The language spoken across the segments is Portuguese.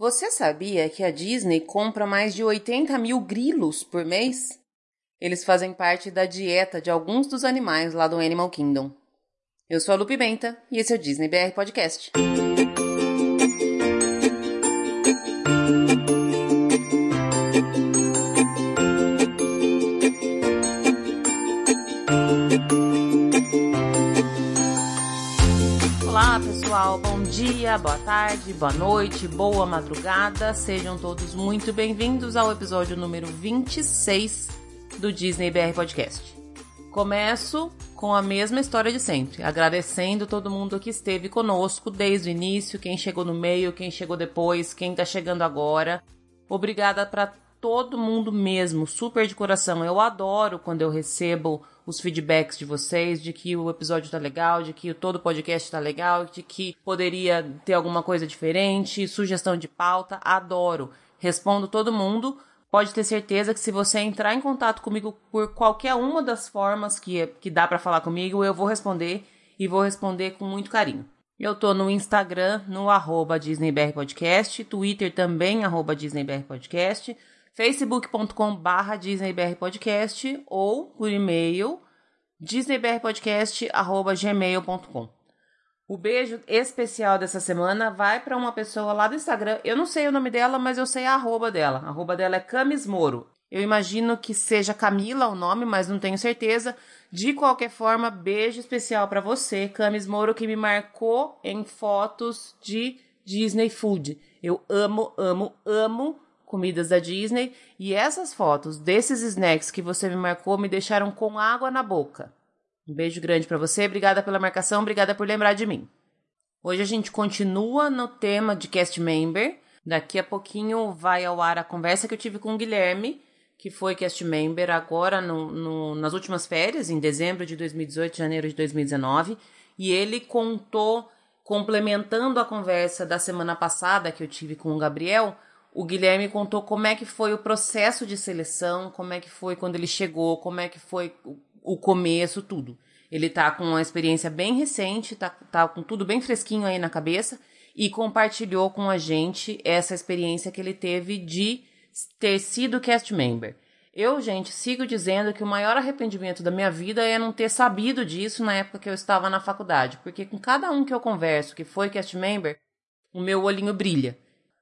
Você sabia que a Disney compra mais de 80 mil grilos por mês? Eles fazem parte da dieta de alguns dos animais lá do Animal Kingdom. Eu sou a Lu Pimenta e esse é o Disney BR Podcast. Dia, boa tarde, boa noite, boa madrugada. Sejam todos muito bem-vindos ao episódio número 26 do Disney BR Podcast. Começo com a mesma história de sempre, agradecendo todo mundo que esteve conosco desde o início, quem chegou no meio, quem chegou depois, quem tá chegando agora. Obrigada para todo mundo mesmo, super de coração. Eu adoro quando eu recebo os feedbacks de vocês, de que o episódio tá legal, de que todo podcast tá legal, de que poderia ter alguma coisa diferente, sugestão de pauta. Adoro. Respondo todo mundo. Pode ter certeza que se você entrar em contato comigo por qualquer uma das formas que, que dá para falar comigo, eu vou responder e vou responder com muito carinho. Eu tô no Instagram, no arroba DisneyBRPodcast, Twitter também, arroba DisneyBRPodcast, facebook.com barra DisneyBRPodcast ou por e-mail disneybrpodcast.gmail.com. O beijo especial dessa semana vai para uma pessoa lá do Instagram. Eu não sei o nome dela, mas eu sei a arroba dela. A arroba dela é Camis Moro. Eu imagino que seja Camila o nome, mas não tenho certeza. De qualquer forma, beijo especial para você, Camis Moro, que me marcou em fotos de Disney Food. Eu amo, amo, amo comidas da Disney e essas fotos desses snacks que você me marcou me deixaram com água na boca. Um beijo grande para você, obrigada pela marcação, obrigada por lembrar de mim. Hoje a gente continua no tema de cast member. Daqui a pouquinho vai ao ar a conversa que eu tive com o Guilherme, que foi cast member agora no, no, nas últimas férias, em dezembro de 2018, janeiro de 2019, e ele contou, complementando a conversa da semana passada que eu tive com o Gabriel, o Guilherme contou como é que foi o processo de seleção, como é que foi quando ele chegou, como é que foi o começo, tudo. Ele tá com uma experiência bem recente, tá, tá com tudo bem fresquinho aí na cabeça e compartilhou com a gente essa experiência que ele teve de ter sido cast member. Eu, gente, sigo dizendo que o maior arrependimento da minha vida é não ter sabido disso na época que eu estava na faculdade, porque com cada um que eu converso que foi cast member, o meu olhinho brilha.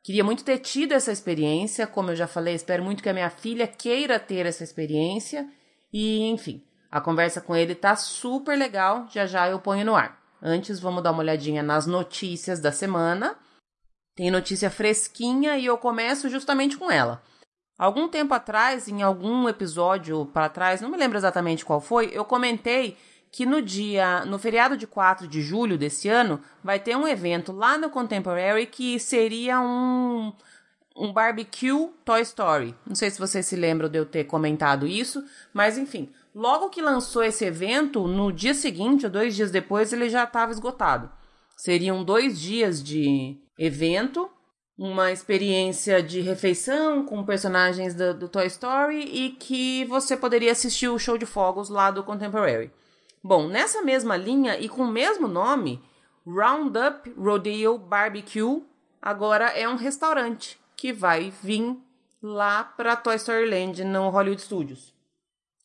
Queria muito ter tido essa experiência, como eu já falei, espero muito que a minha filha queira ter essa experiência e, enfim, a conversa com ele tá super legal, já já eu ponho no ar. Antes, vamos dar uma olhadinha nas notícias da semana. Tem notícia fresquinha e eu começo justamente com ela. Algum tempo atrás, em algum episódio para trás, não me lembro exatamente qual foi, eu comentei que no dia, no feriado de 4 de julho desse ano, vai ter um evento lá no Contemporary que seria um um barbecue Toy Story. Não sei se vocês se lembram de eu ter comentado isso, mas enfim, Logo que lançou esse evento, no dia seguinte ou dois dias depois, ele já estava esgotado. Seriam dois dias de evento, uma experiência de refeição com personagens do, do, Toy Story e que você poderia assistir o show de fogos lá do Contemporary. Bom, nessa mesma linha e com o mesmo nome, Roundup Rodeo Barbecue agora é um restaurante que vai vir lá para Toy Story Land no Hollywood Studios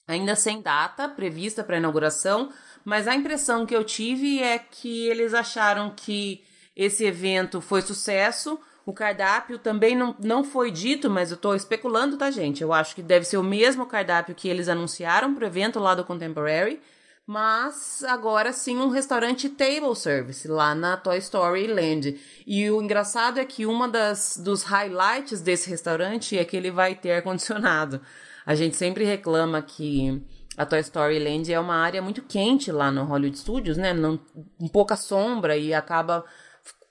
ainda sem data prevista para inauguração, mas a impressão que eu tive é que eles acharam que esse evento foi sucesso. O cardápio também não, não foi dito, mas eu estou especulando, tá, gente? Eu acho que deve ser o mesmo cardápio que eles anunciaram para o evento lá do Contemporary, mas agora sim um restaurante table service lá na Toy Story Land. E o engraçado é que uma das dos highlights desse restaurante é que ele vai ter ar condicionado. A gente sempre reclama que a Toy Story Land é uma área muito quente lá no Hollywood Studios, né? Não, um pouca sombra e acaba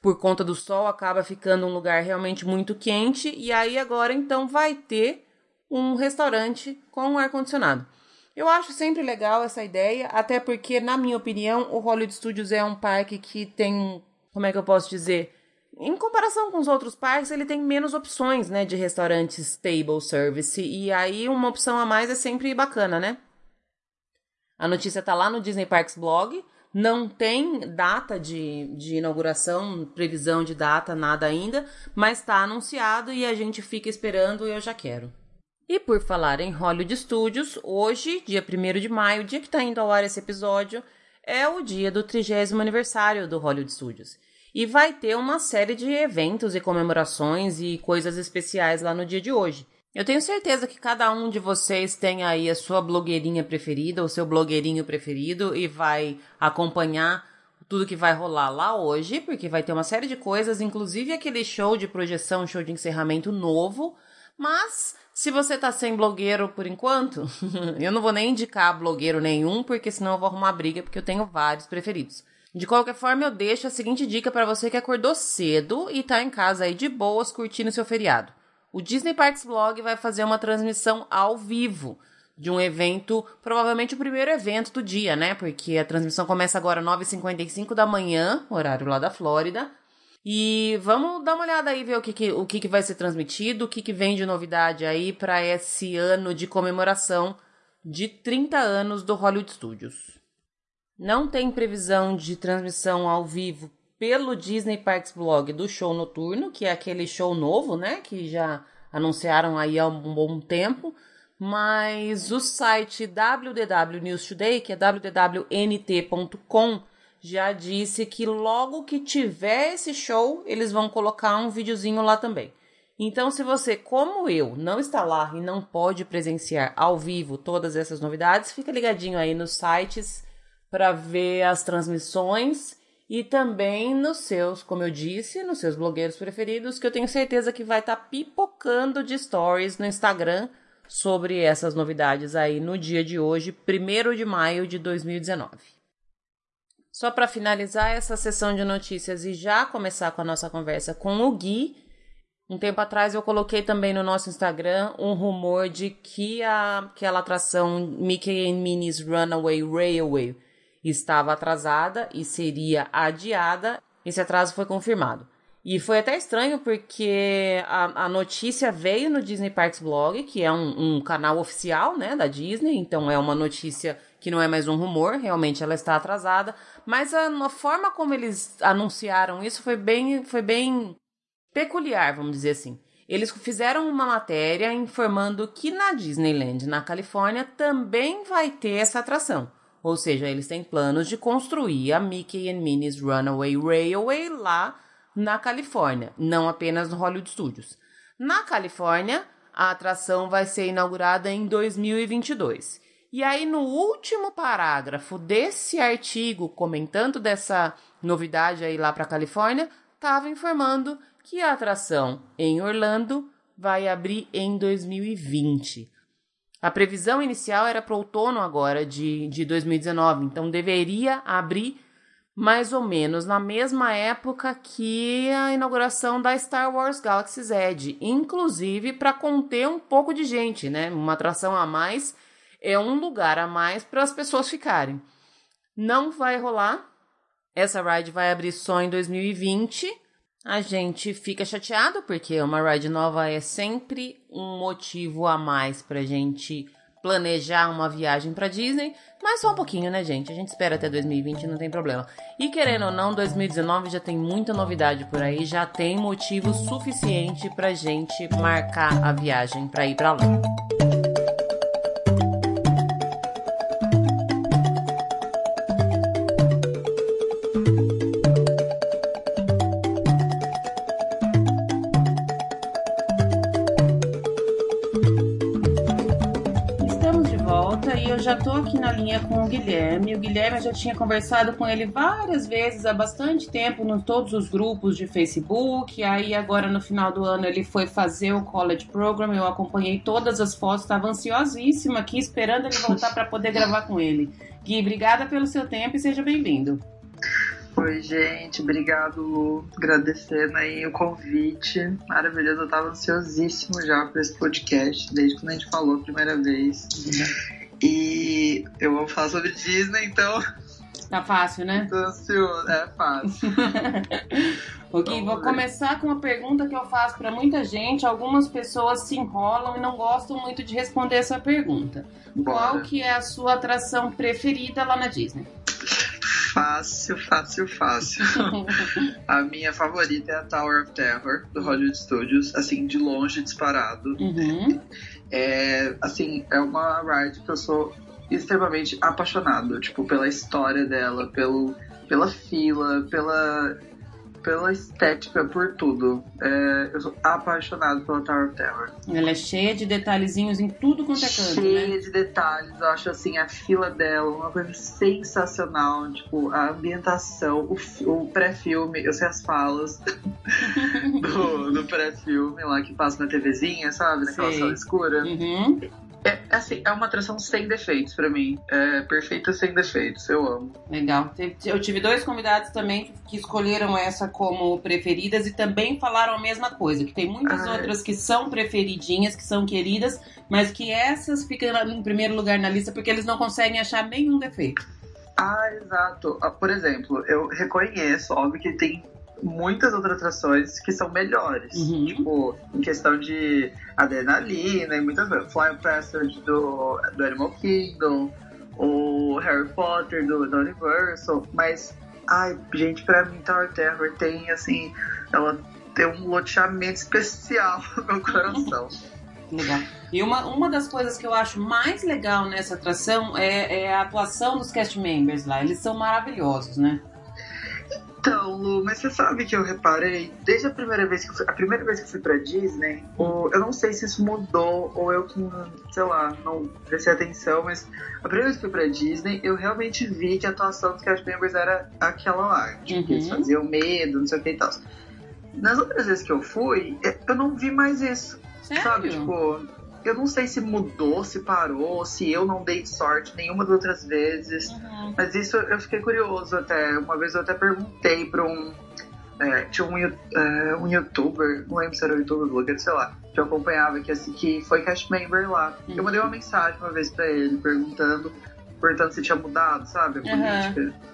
por conta do sol acaba ficando um lugar realmente muito quente e aí agora então vai ter um restaurante com ar condicionado. Eu acho sempre legal essa ideia, até porque na minha opinião o Hollywood Studios é um parque que tem, como é que eu posso dizer, em comparação com os outros parques, ele tem menos opções, né, de restaurantes table service, e aí uma opção a mais é sempre bacana, né? A notícia tá lá no Disney Parks blog, Não tem data de, de inauguração, previsão de data, nada ainda, mas está anunciado e a gente fica esperando e eu já quero. E por falar em Hollywood Studios, hoje, dia 1 de maio, dia que está indo ao ar esse episódio, é o dia do trigésimo aniversário do Hollywood Studios. E vai ter uma série de eventos e comemorações e coisas especiais lá no dia de hoje. Eu tenho certeza que cada um de vocês tem aí a sua blogueirinha preferida, o seu blogueirinho preferido e vai acompanhar tudo que vai rolar lá hoje, porque vai ter uma série de coisas, inclusive aquele show de projeção, show de encerramento novo. Mas se você tá sem blogueiro por enquanto, eu não vou nem indicar blogueiro nenhum, porque senão eu vou arrumar briga, porque eu tenho vários preferidos. De qualquer forma, eu deixo a seguinte dica para você que acordou cedo e tá em casa aí de boas curtindo seu feriado. O Disney Parks Blog vai fazer uma transmissão ao vivo de um evento, provavelmente o primeiro evento do dia, né? Porque a transmissão começa agora às 9h55 da manhã, horário lá da Flórida. E vamos dar uma olhada aí, ver o que, que o que, que vai ser transmitido, o que, que vem de novidade aí para esse ano de comemoração de 30 anos do Hollywood Studios. Não tem previsão de transmissão ao vivo pelo Disney Parks Blog do show noturno, que é aquele show novo, né? Que já anunciaram aí há um bom tempo. Mas o site WDW News Today, que é www.nt.com, já disse que logo que tiver esse show, eles vão colocar um videozinho lá também. Então, se você, como eu, não está lá e não pode presenciar ao vivo todas essas novidades, fica ligadinho aí nos sites para ver as transmissões e também nos seus, como eu disse, nos seus blogueiros preferidos, que eu tenho certeza que vai estar tá pipocando de stories no Instagram sobre essas novidades aí no dia de hoje, 1 de maio de 2019. Só para finalizar essa sessão de notícias e já começar com a nossa conversa com o Gui, um tempo atrás eu coloquei também no nosso Instagram um rumor de que a, aquela atração Mickey and Minnie's Runaway Railway estava atrasada e seria adiada. Esse atraso foi confirmado. E foi até estranho porque a, a notícia veio no Disney Parks Blog, que é um, um, canal oficial, né, da Disney, então é uma notícia que não é mais um rumor, realmente ela está atrasada, mas a, a forma como eles anunciaram isso foi bem, foi bem peculiar, vamos dizer assim. Eles fizeram uma matéria informando que na Disneyland, na Califórnia, também vai ter essa atração. Ou seja, eles têm planos de construir a Mickey and Minnie's Runaway Railway lá na Califórnia, não apenas no Hollywood Studios. Na Califórnia, a atração vai ser inaugurada em 2022. E aí, no último parágrafo desse artigo comentando dessa novidade aí lá para a Califórnia, estava informando que a atração em Orlando vai abrir em 2020. A previsão inicial era para outono agora de, de 2019, então deveria abrir mais ou menos na mesma época que a inauguração da Star Wars Galaxy's Edge, inclusive para conter um pouco de gente, né? Uma atração a mais é um lugar a mais para as pessoas ficarem. Não vai rolar. Essa ride vai abrir só em 2020. A gente fica chateado porque uma ride nova é sempre um motivo a mais pra gente planejar uma viagem para Disney, mas só um pouquinho, né, gente? A gente espera até 2020, não tem problema. E querendo ou não, 2019 já tem muita novidade por aí, já tem motivo suficiente pra gente marcar a viagem para ir para lá. Guilherme. Guilherme já tinha conversado com ele várias vezes há bastante tempo em todos os grupos de Facebook. Aí agora no final do ano ele foi fazer o college program. Eu acompanhei todas as fotos, estava ansiosíssima aqui esperando ele voltar para poder gravar com ele. Gui, obrigada pelo seu tempo e seja bem-vindo. Oi, gente, obrigado, Lu. Agradecendo aí o convite. Maravilhoso, eu tava ansiosíssimo já para esse podcast, desde quando a gente falou a primeira vez. E eu vou falar sobre Disney, então. Tá fácil, né? Tô ansioso, é fácil. ok, vou ver. começar com uma pergunta que eu faço para muita gente. Algumas pessoas se enrolam e não gostam muito de responder essa pergunta. Bora. Qual que é a sua atração preferida lá na Disney? Fácil, fácil, fácil. a minha favorita é a Tower of Terror, do Hollywood Studios. Assim, de longe, disparado. Uhum. É, assim, é uma ride que eu sou extremamente apaixonado, tipo, pela história dela, pelo, pela fila, pela pela estética, por tudo. É, eu sou apaixonado pela Tower of Terror. Ela é cheia de detalhezinhos em tudo quanto é canto, cheia né? de detalhes. Eu acho assim, a fila dela uma coisa sensacional. Tipo, a ambientação, o, o pré-filme, eu sei as falas do, do pré-filme lá que passa na TVzinha, sabe? Naquela Sei. sala escura. Uhum. É, assim, é uma atração sem defeitos pra mim. É perfeita sem defeitos. Eu amo. Legal. Eu tive dois convidados também que- escolheram essa como preferidas e também falaram a mesma coisa, que tem muitas Ah, é. outras que são preferidinhas, que são queridas, mas que essas ficam em primeiro lugar na lista porque eles não conseguem achar nenhum defeito. Ah, exato. Ah, Por exemplo, eu reconheço, óbvio que tem muitas outras atrações que são melhores. Uhum. Tipo, em questão de adrenalina e muitas coisas. Flying Passage do, do Animal Kingdom, o Harry Potter do, da Universal. Mas, ai, gente, pra mim Tower Terror tem, assim, ela tem um loteamento especial no meu coração. Legal. E uma, uma das coisas que eu acho mais legal nessa atração é, é a atuação dos cast members lá. Eles são maravilhosos, né? Então, Lu, mas você sabe que eu reparei, desde a primeira vez que eu fui, a primeira vez que eu fui pra Disney, eu não sei se isso mudou ou eu que, sei lá, não prestei atenção, mas a primeira vez que eu fui pra Disney, eu realmente vi que a atuação dos cast members era aquela lá, tipo, que eles Uhum. faziam medo, não sei o que e tal. Nas outras vezes que eu fui, eu não vi mais isso, Sério? sabe? Tipo, eu não sei se mudou, se parou, se eu não dei sorte nenhuma das outras vezes. Uhum. Mas isso eu fiquei curioso até. Uma vez eu até perguntei pra um. é, tinha um, é, um youtuber, não lembro se era um youtuber, blogger, sei lá, que eu acompanhava, que, assim, que foi cast member lá. Uhum. Eu mandei uma mensagem uma vez pra ele, perguntando, perguntando se tinha mudado, sabe, a Uhum. política. É,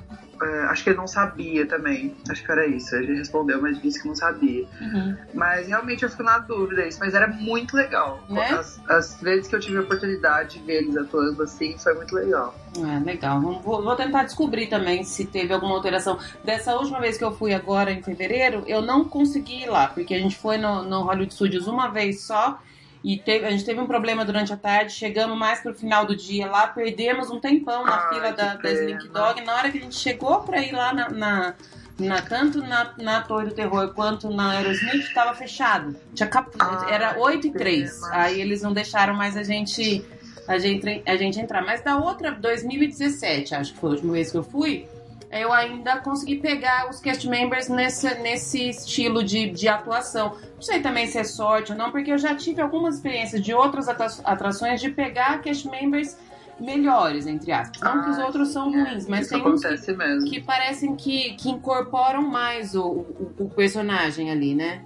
acho que ele não sabia também. Acho que era isso. Ele respondeu, mas disse que não sabia. Uhum. Mas realmente eu fico na dúvida isso. Mas era muito legal. Né? As, as vezes que eu tive a oportunidade de ver eles atuando assim, foi muito legal. É, legal. Vou, vou tentar descobrir também se teve alguma alteração. Dessa última vez que eu fui agora, em fevereiro, eu não consegui ir lá, porque a gente foi no, no Hollywood Studios uma vez só. E teve- a gente teve um problema durante a tarde, chegamos mais pro final do dia lá, perdemos um tempão na Ai, fila da, da. Slink Dog. Na hora que a gente chegou pra ir lá na, na- na- tanto na, na Torre do Terror quanto na Aerosmith, tava fechado. Tinha cap... Ai, Era 8 e que 3. pena. Aí eles não deixaram mais a gente a gente, a gente entrar. Mas da outra, 2017, acho que foi a última vez que eu fui, eu ainda consegui pegar os cast members nesse, nesse estilo de, de atuação. Não sei também se é sorte ou não, porque eu já tive algumas experiências de outras atra- atrações de pegar cast members melhores, entre aspas. Não que os Ah, outros são é. ruins, mas tem uns que, mesmo. que parecem que, que incorporam mais o, o, o personagem ali, né?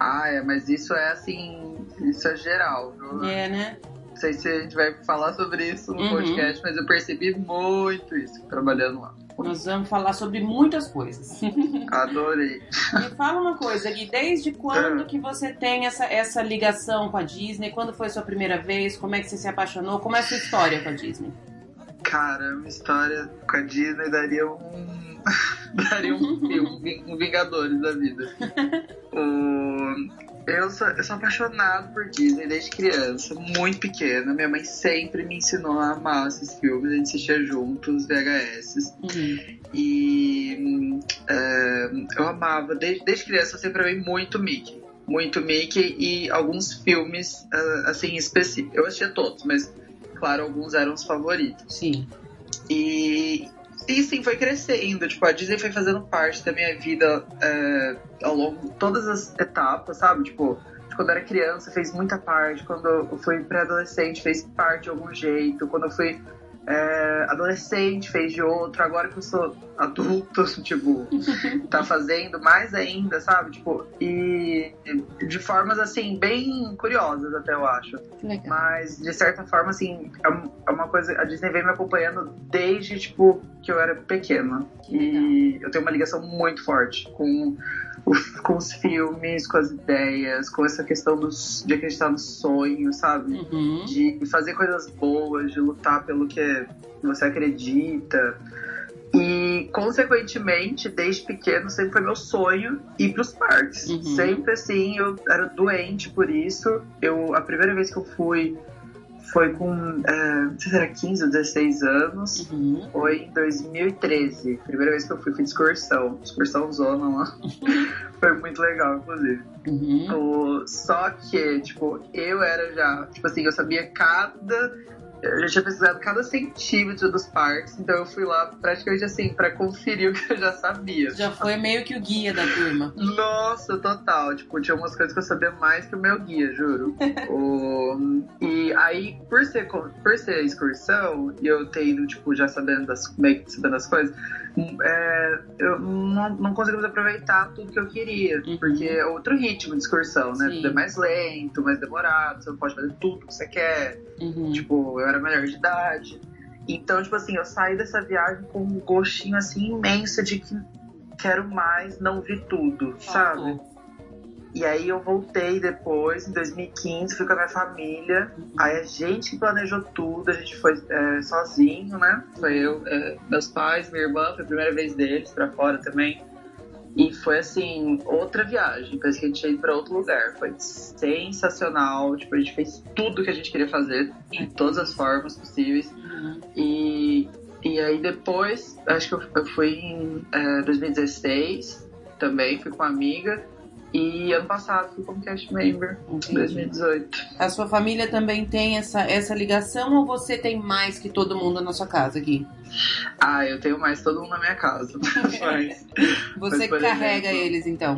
Ah, é, mas isso é assim, isso é geral, viu? É, né? Não sei se a gente vai falar sobre isso no Uhum. podcast, mas eu percebi muito isso trabalhando lá. Nós vamos falar sobre muitas coisas. Adorei. Me fala uma coisa, Gui, desde quando Ah. que você tem essa, essa ligação com a Disney? Quando foi a sua primeira vez? Como é que você se apaixonou? Como é a sua história com a Disney? Cara, uma história com a Disney daria um. daria um filme, um Vingadores da vida. O- Eu, sou, eu sou apaixonado por Disney desde criança, muito pequena. Minha mãe sempre me ensinou a amar esses filmes, a gente assistia juntos, VHS. Uhum. E é, eu amava, desde, desde criança eu sempre amei muito Mickey. Muito Mickey e alguns filmes, ah, assim, específicos. Eu assistia todos, mas, claro, alguns eram os favoritos. Sim. E, sim, foi crescendo. Tipo, a Disney foi fazendo parte da minha vida é, ao longo de todas as etapas, sabe? Tipo, quando eu era criança fez muita parte. Quando eu fui pré-adolescente fez parte de algum jeito. Quando eu fui é, adolescente fez de outro. Agora que eu sou adulto, tipo, tá fazendo mais ainda, sabe? Tipo, e de formas assim, bem curiosas até eu acho. Legal. Mas, de certa forma, assim, é é uma coisa. A Disney vem me acompanhando desde, tipo, que eu era pequena. Que E eu tenho uma ligação muito forte com, com os filmes, com as ideias, com essa questão dos, de acreditar no sonho, sabe? Uhum. De fazer coisas boas, de lutar pelo que você acredita. E consequentemente, desde pequeno, sempre foi meu sonho ir pros parques. Uhum. Sempre assim, eu era doente por isso. Eu, a primeira vez que eu fui foi com, não sei se era 15 ou 16 anos. Uhum. Foi em 2013. Primeira vez que eu fui, fui de excursão. Excursão zona lá. foi muito legal, inclusive. Uhum. O- Só que, tipo, eu era já. Tipo assim, eu sabia cada. Eu já tinha pesquisado cada centímetro dos parques, então eu fui lá praticamente assim, pra conferir o que eu já sabia. Já foi meio que o guia da turma. Nossa, total. Tipo, tinha umas coisas que eu sabia mais que o meu guia, juro. O- E aí, por ser, por ser excursão, e eu ter ido, tipo, já sabendo das, meio que sabendo das coisas, é, eu não, não conseguimos aproveitar tudo que eu queria. Uhum. Porque é outro ritmo de excursão, né? Sim. Tudo é mais lento, mais demorado, você não pode fazer tudo que você quer. Uhum. Tipo, eu era maior de idade. Então, tipo assim, eu saí dessa viagem com um gostinho assim imenso de que quero mais, não vi tudo, sabe? E aí eu voltei depois, em 2015, fui com a minha família. Aí a gente que planejou tudo, a gente foi é, sozinho, né? Foi eu, é, meus pais, minha irmã, foi a primeira vez deles pra fora também. E foi assim, outra viagem. Parece que a gente ia ir pra outro lugar. Foi sensacional. Tipo, a gente fez tudo que a gente queria fazer, de todas as formas possíveis. Uhum. E, e aí depois, acho que eu, eu fui em é, 2016 também, fui com uma amiga. E ano passado fui como cast member, em Entendi. 2018. A sua família também tem essa, essa ligação ou você tem mais que todo mundo na sua casa aqui? Ah, eu tenho mais todo mundo na minha casa. Mas, Você Mas, carrega exemplo- eles então?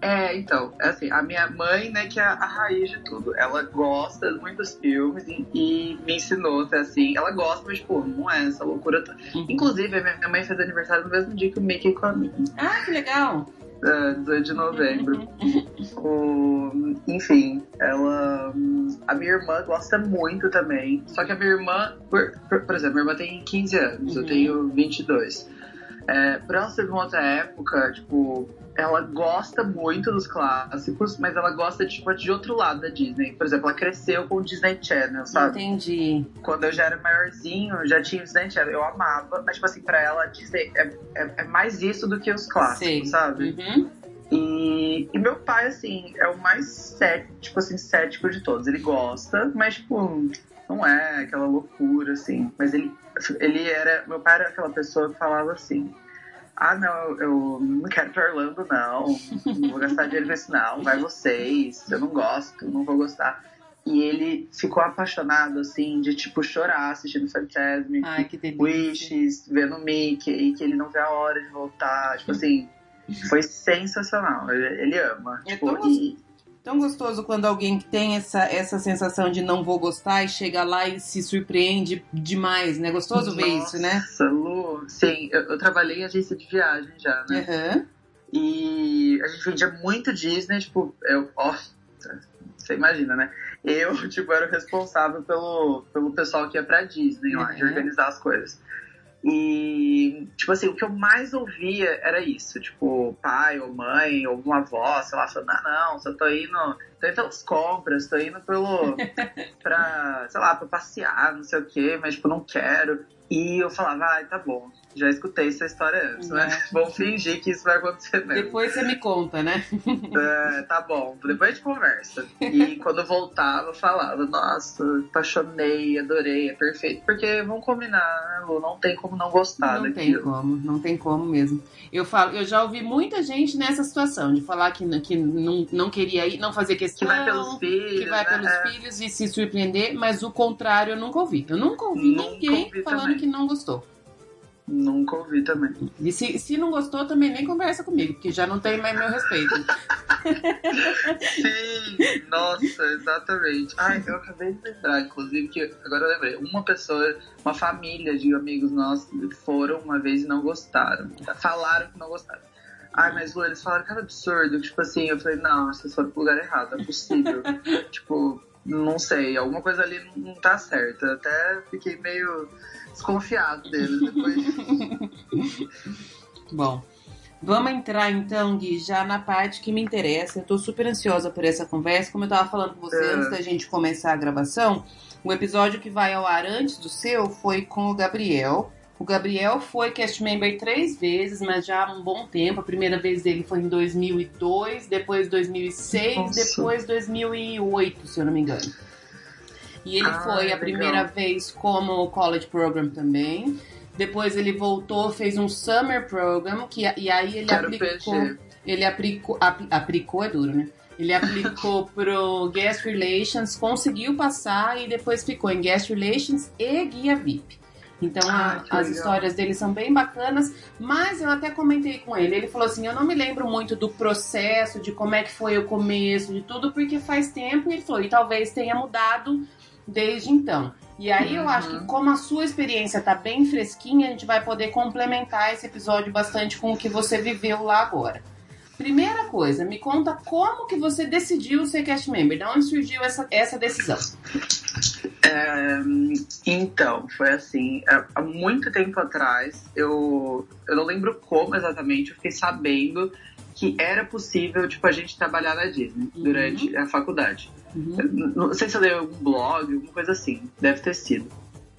é, então, assim, a minha mãe, né, que é a raiz de tudo. Ela gosta de muitos filmes e, e me ensinou até assim. Ela gosta, mas, pô, não é essa loucura. Uhum. Inclusive, a minha mãe fez aniversário no mesmo dia que o Mickey com a minha. Ah, que legal! É, 18 de novembro. O- enfim, ela. A minha irmã gosta muito também. Só que a minha irmã, por, por, por exemplo, minha irmã tem 15 anos, eu Uhum. tenho 22. É, por ela ser de uma outra época, tipo, ela gosta muito dos clássicos, mas ela gosta tipo, de outro lado da Disney. Por exemplo, ela cresceu com o Disney Channel, sabe? Entendi. Quando eu já era maiorzinho, já tinha o Disney Channel, eu amava, mas tipo assim, pra ela, Disney é, é, é mais isso do que os clássicos, Sei. sabe? Uhum. E, e meu pai, assim, é o mais cético, tipo assim, cético de todos. Ele gosta, mas, tipo, não é aquela loucura, assim. Mas ele, ele era. Meu pai era aquela pessoa que falava assim. Ah, não, eu, não quero ir pra Orlando, não. Não vou gastar dinheiro com isso, não. Vai vocês. Eu não gosto, não vou gostar. E ele ficou apaixonado, assim, de, tipo, chorar assistindo Fantasmic. Ai, que delícia. Wishes, vendo Mickey, que ele não vê a hora de voltar. Tipo assim, foi sensacional. Ele, ele ama. É tipo, tão e, Tão gostoso quando alguém que tem essa, essa sensação de não vou gostar e chega lá e se surpreende demais, né? Gostoso ver isso, né? Nossa, Lu. Sim, eu, eu trabalhei em agência de viagem já, né? Aham. E a gente vendia muito Disney, tipo, eu, ó, você imagina, né? Eu, tipo, era o responsável pelo, pelo pessoal que ia pra Disney lá, de Uhum. organizar as coisas. E, tipo assim, o que eu mais ouvia era isso, tipo, pai ou mãe ou uma avó, sei lá, falando, ah, não, só tô indo, tô indo pelas compras, tô indo pelo, pra, sei lá, pra passear, não sei o quê, mas, tipo, não quero. E eu falava, ai, tá bom, já escutei essa história antes, né? É. Vamos fingir que isso vai acontecer mesmo. Depois você me conta, né? É, tá bom, depois a gente conversa. E quando eu voltava, eu falava, nossa, apaixonei, adorei, é perfeito. Porque vamos combinar, né, Lu? Não tem como não gostar Não tem daquilo. como, não tem como mesmo. Eu falo, eu já ouvi muita gente nessa situação de falar que, que não, não queria ir, não fazer Que questão, vai pelos filhos. que vai né? pelos É. filhos e se surpreender, mas o contrário eu nunca ouvi. Eu nunca ouvi Nunca ninguém ouvi falando também. que não gostou. Nunca ouvi também. E se, se não gostou, também nem conversa comigo, porque já não tem mais meu respeito. Sim, nossa, exatamente. Ai, eu acabei de lembrar, inclusive, que agora eu lembrei. Uma pessoa, uma família de amigos nossos foram uma vez e não gostaram. Falaram que não gostaram. Ai, mas Lu, eles falaram que era absurdo. Tipo assim, eu falei, não, vocês foram pro lugar errado, é possível. tipo, não sei, alguma coisa ali não tá certa. Até fiquei meio desconfiado deles depois. Bom, vamos entrar então, Gui, já na parte que me interessa. Eu tô super ansiosa por essa conversa. Como eu tava falando com você É. antes da gente começar a gravação, o episódio que vai ao ar antes do seu foi com o Gabriel, O Gabriel foi cast member três vezes, mas já há um bom tempo. A primeira vez dele foi em 2002, depois 2006, Nossa. depois 2008, se eu não me engano. E ele Ah, foi a legal. primeira vez como college program também. Depois ele voltou, fez um summer program, que, e aí ele Quero aplicou. Ele aplicou. apl- aplicou é duro, né? Ele aplicou pro Guest Relations, conseguiu passar e depois ficou em Guest Relations e Guia VIP. Então Ah, a- as legal. histórias dele são bem bacanas, mas eu até comentei com ele. Ele falou assim: Eu não me lembro muito do processo, de como é que foi o começo, de tudo, porque faz tempo. E ele falou: E talvez tenha mudado desde então. E aí eu Uhum. acho que, como a sua experiência tá bem fresquinha, a gente vai poder complementar esse episódio bastante com o que você viveu lá agora. Primeira coisa, me conta como que você decidiu ser cast member. Da onde surgiu essa, essa decisão? É, então, foi assim, há há muito tempo atrás, eu, eu não lembro como exatamente, eu fiquei sabendo que era possível, tipo, a gente trabalhar na Disney Uhum. durante a faculdade. Uhum. Não sei se eu dei algum blog, alguma coisa assim, deve ter sido.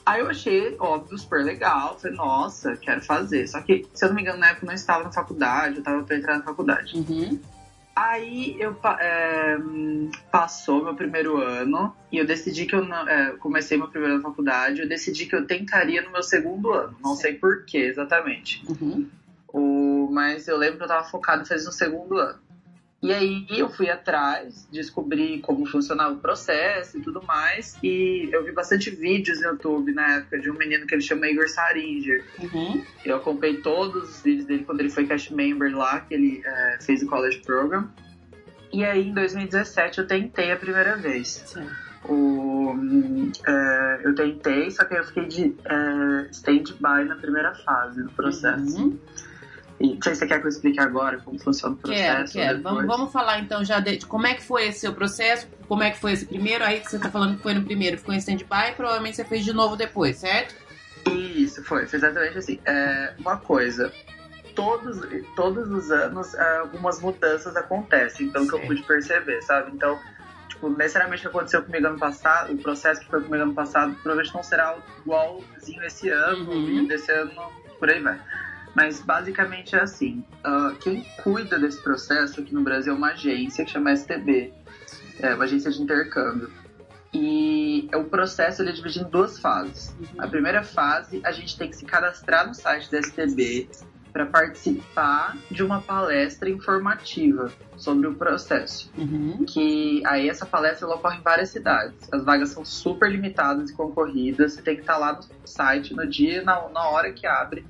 Aí eu achei, óbvio, super legal, falei, nossa, quero fazer. Só que, se eu não me engano, na época eu não estava na faculdade, eu estava pra entrar na faculdade. Uhum. Aí eu é, passou meu primeiro ano e eu decidi que eu não. é, comecei meu primeiro ano na faculdade, eu decidi que eu tentaria no meu segundo ano. Não sei por que exatamente. Uhum. O, mas eu lembro que eu tava focado em fazer no segundo ano. E aí eu fui atrás, descobri como funcionava o processo e tudo mais. E eu vi bastante vídeos no YouTube na época de um menino que ele chama Igor Saringer. Uhum. Eu acompanhei todos os vídeos dele quando ele foi cast member lá, que ele é, fez o college program. E aí, em 2017, eu tentei a primeira vez. Certo. O, é, eu tentei, só que eu fiquei de é, stand-by na primeira fase do processo. Uhum. E não sei se você quer que eu explique agora como funciona o Quero, processo. quero. depois. Vamos, vamos falar então já de, de como é que foi esse seu processo, como é que foi esse primeiro, aí que você tá falando que foi no primeiro, ficou em stand-by, provavelmente você fez de novo depois, certo? Isso, foi, foi exatamente assim. É, uma coisa, todos, todos os anos é, algumas mudanças acontecem, então que eu pude perceber, sabe? Então, tipo, necessariamente o que aconteceu comigo ano passado, o processo que foi comigo ano passado, provavelmente não será igualzinho esse ano, Uhum. desse ano, por aí vai. Mas basicamente é assim: ah, quem cuida desse processo aqui no Brasil é uma agência que chama STB, é uma agência de intercâmbio. E o processo ele é dividido em duas fases. A primeira fase, a gente tem que se cadastrar no site da STB para participar de uma palestra informativa sobre o processo. Uhum. Que aí essa palestra ela ocorre em várias cidades. As vagas são super limitadas e concorridas. Você tem que estar lá no site no dia, na, na hora que abre,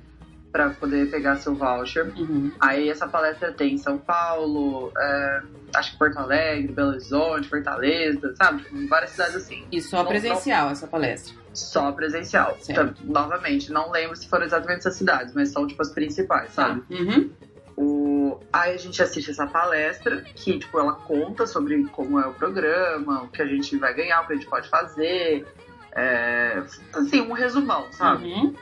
para poder pegar seu voucher. Uhum. Aí essa palestra tem em São Paulo, é, acho que Porto Alegre, Belo Horizonte, Fortaleza, sabe? Tipo, várias cidades assim. E só Não- presencial essa palestra. Só presencial. Então, novamente, não lembro se foram exatamente essas cidades, mas são tipo as principais, sabe? Uhum. O... Aí a gente assiste essa palestra, que tipo, ela conta sobre como é o programa, o que a gente vai ganhar, o que a gente pode fazer. É... Assim, um resumão, sabe? Uhum.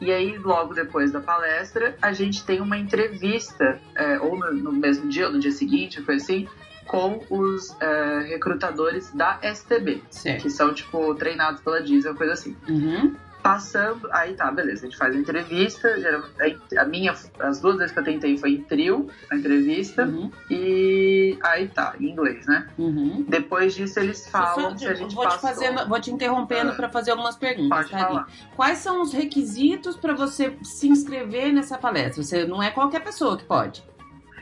E aí, logo depois da palestra, a gente tem uma entrevista, é, ou no, no mesmo dia, ou no dia seguinte, foi assim, com os é, recrutadores da STB, Certo. que são, tipo, treinados pela Disney, coisa assim. Uhum. Passando, aí tá, beleza, a gente faz a entrevista, a minha, as duas vezes que eu tentei foi em trio, a entrevista, Uhum. e aí tá, em inglês, né? Uhum. Depois disso eles falam se a gente vou te passou. fazendo, vou te interrompendo Ah. para fazer algumas perguntas, tá. Quais são os requisitos para você se inscrever nessa palestra? Você não é qualquer pessoa que pode.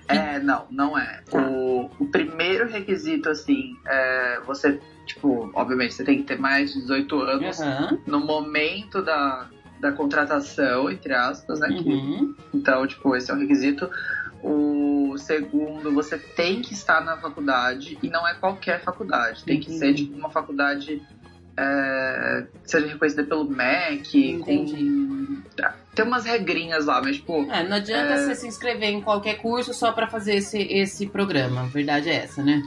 É, não, não é. Tá. O, o primeiro requisito, assim, é você, tipo, obviamente, você tem que ter mais de 18 anos Aham. no momento da, da contratação, entre aspas, né? que- Uhum. Então, tipo, esse é um requisito. O segundo, você tem que estar na faculdade e não é qualquer faculdade. Tem que Entendi. ser, tipo, uma faculdade é, que seja reconhecida pelo MEC. Entendi. Com... Tem umas regrinhas lá, mas, tipo, É, não adianta É. você se inscrever em qualquer curso só para fazer esse, esse programa. A verdade é essa, né?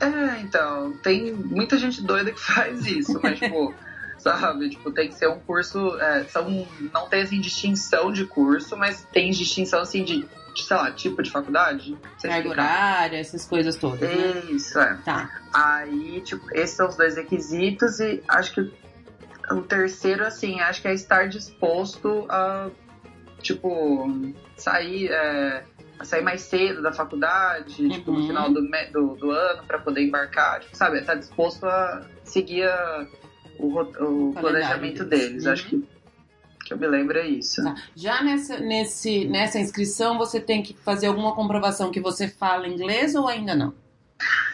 É, então, tem muita gente doida que faz isso, mas, tipo, sabe, tipo, tem que ser um curso. é, são, não tem assim distinção de curso, mas tem distinção assim de, de, sei lá, tipo de faculdade. Carga horária, essas coisas todas, né? Isso, é. Tá. Aí, tipo, esses são os dois requisitos e acho que o terceiro, assim, acho que é estar disposto a, tipo, sair, é, sair mais cedo da faculdade, uhum. tipo, no final do, do, do ano, para poder embarcar, tipo, sabe? Tá disposto a seguir a, o, o planejamento deles. Uhum. Acho que que eu me lembro é isso. Tá. Já nessa, nesse, nessa inscrição, você tem que fazer alguma comprovação que você fala inglês ou ainda não?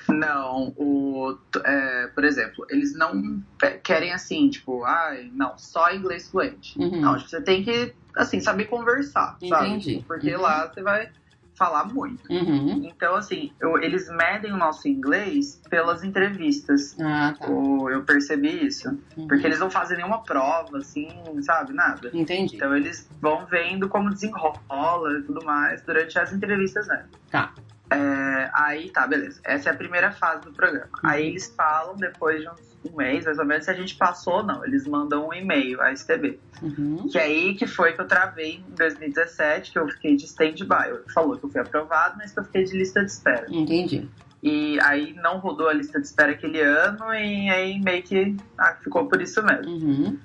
Não, o, é, por exemplo, eles não querem assim, tipo, ai, não, só inglês fluente. Uhum. Não, você tem que, assim, saber conversar, Entendi. sabe? Porque uhum. lá você vai falar muito. Uhum. Então, assim, eu, eles medem o nosso inglês pelas entrevistas. Ah, tá. O, eu percebi isso. Uhum. Porque eles não fazem nenhuma prova, assim, sabe? Nada. Entendi. Então, eles vão vendo como desenrola e tudo mais durante as entrevistas, né? Tá. É, aí tá, beleza. Essa é a primeira fase do programa. Uhum. Aí eles falam, depois de uns, um mês, mais ou menos, se a gente passou ou não. Eles mandam um e-mail, a STB. Uhum. Que é aí que foi que eu travei em 2017, que eu fiquei de stand-by. Falou que eu fui aprovado, mas que eu fiquei de lista de espera. Entendi. E aí não rodou a lista de espera aquele ano e aí meio que ah, ficou por isso mesmo. Uhum.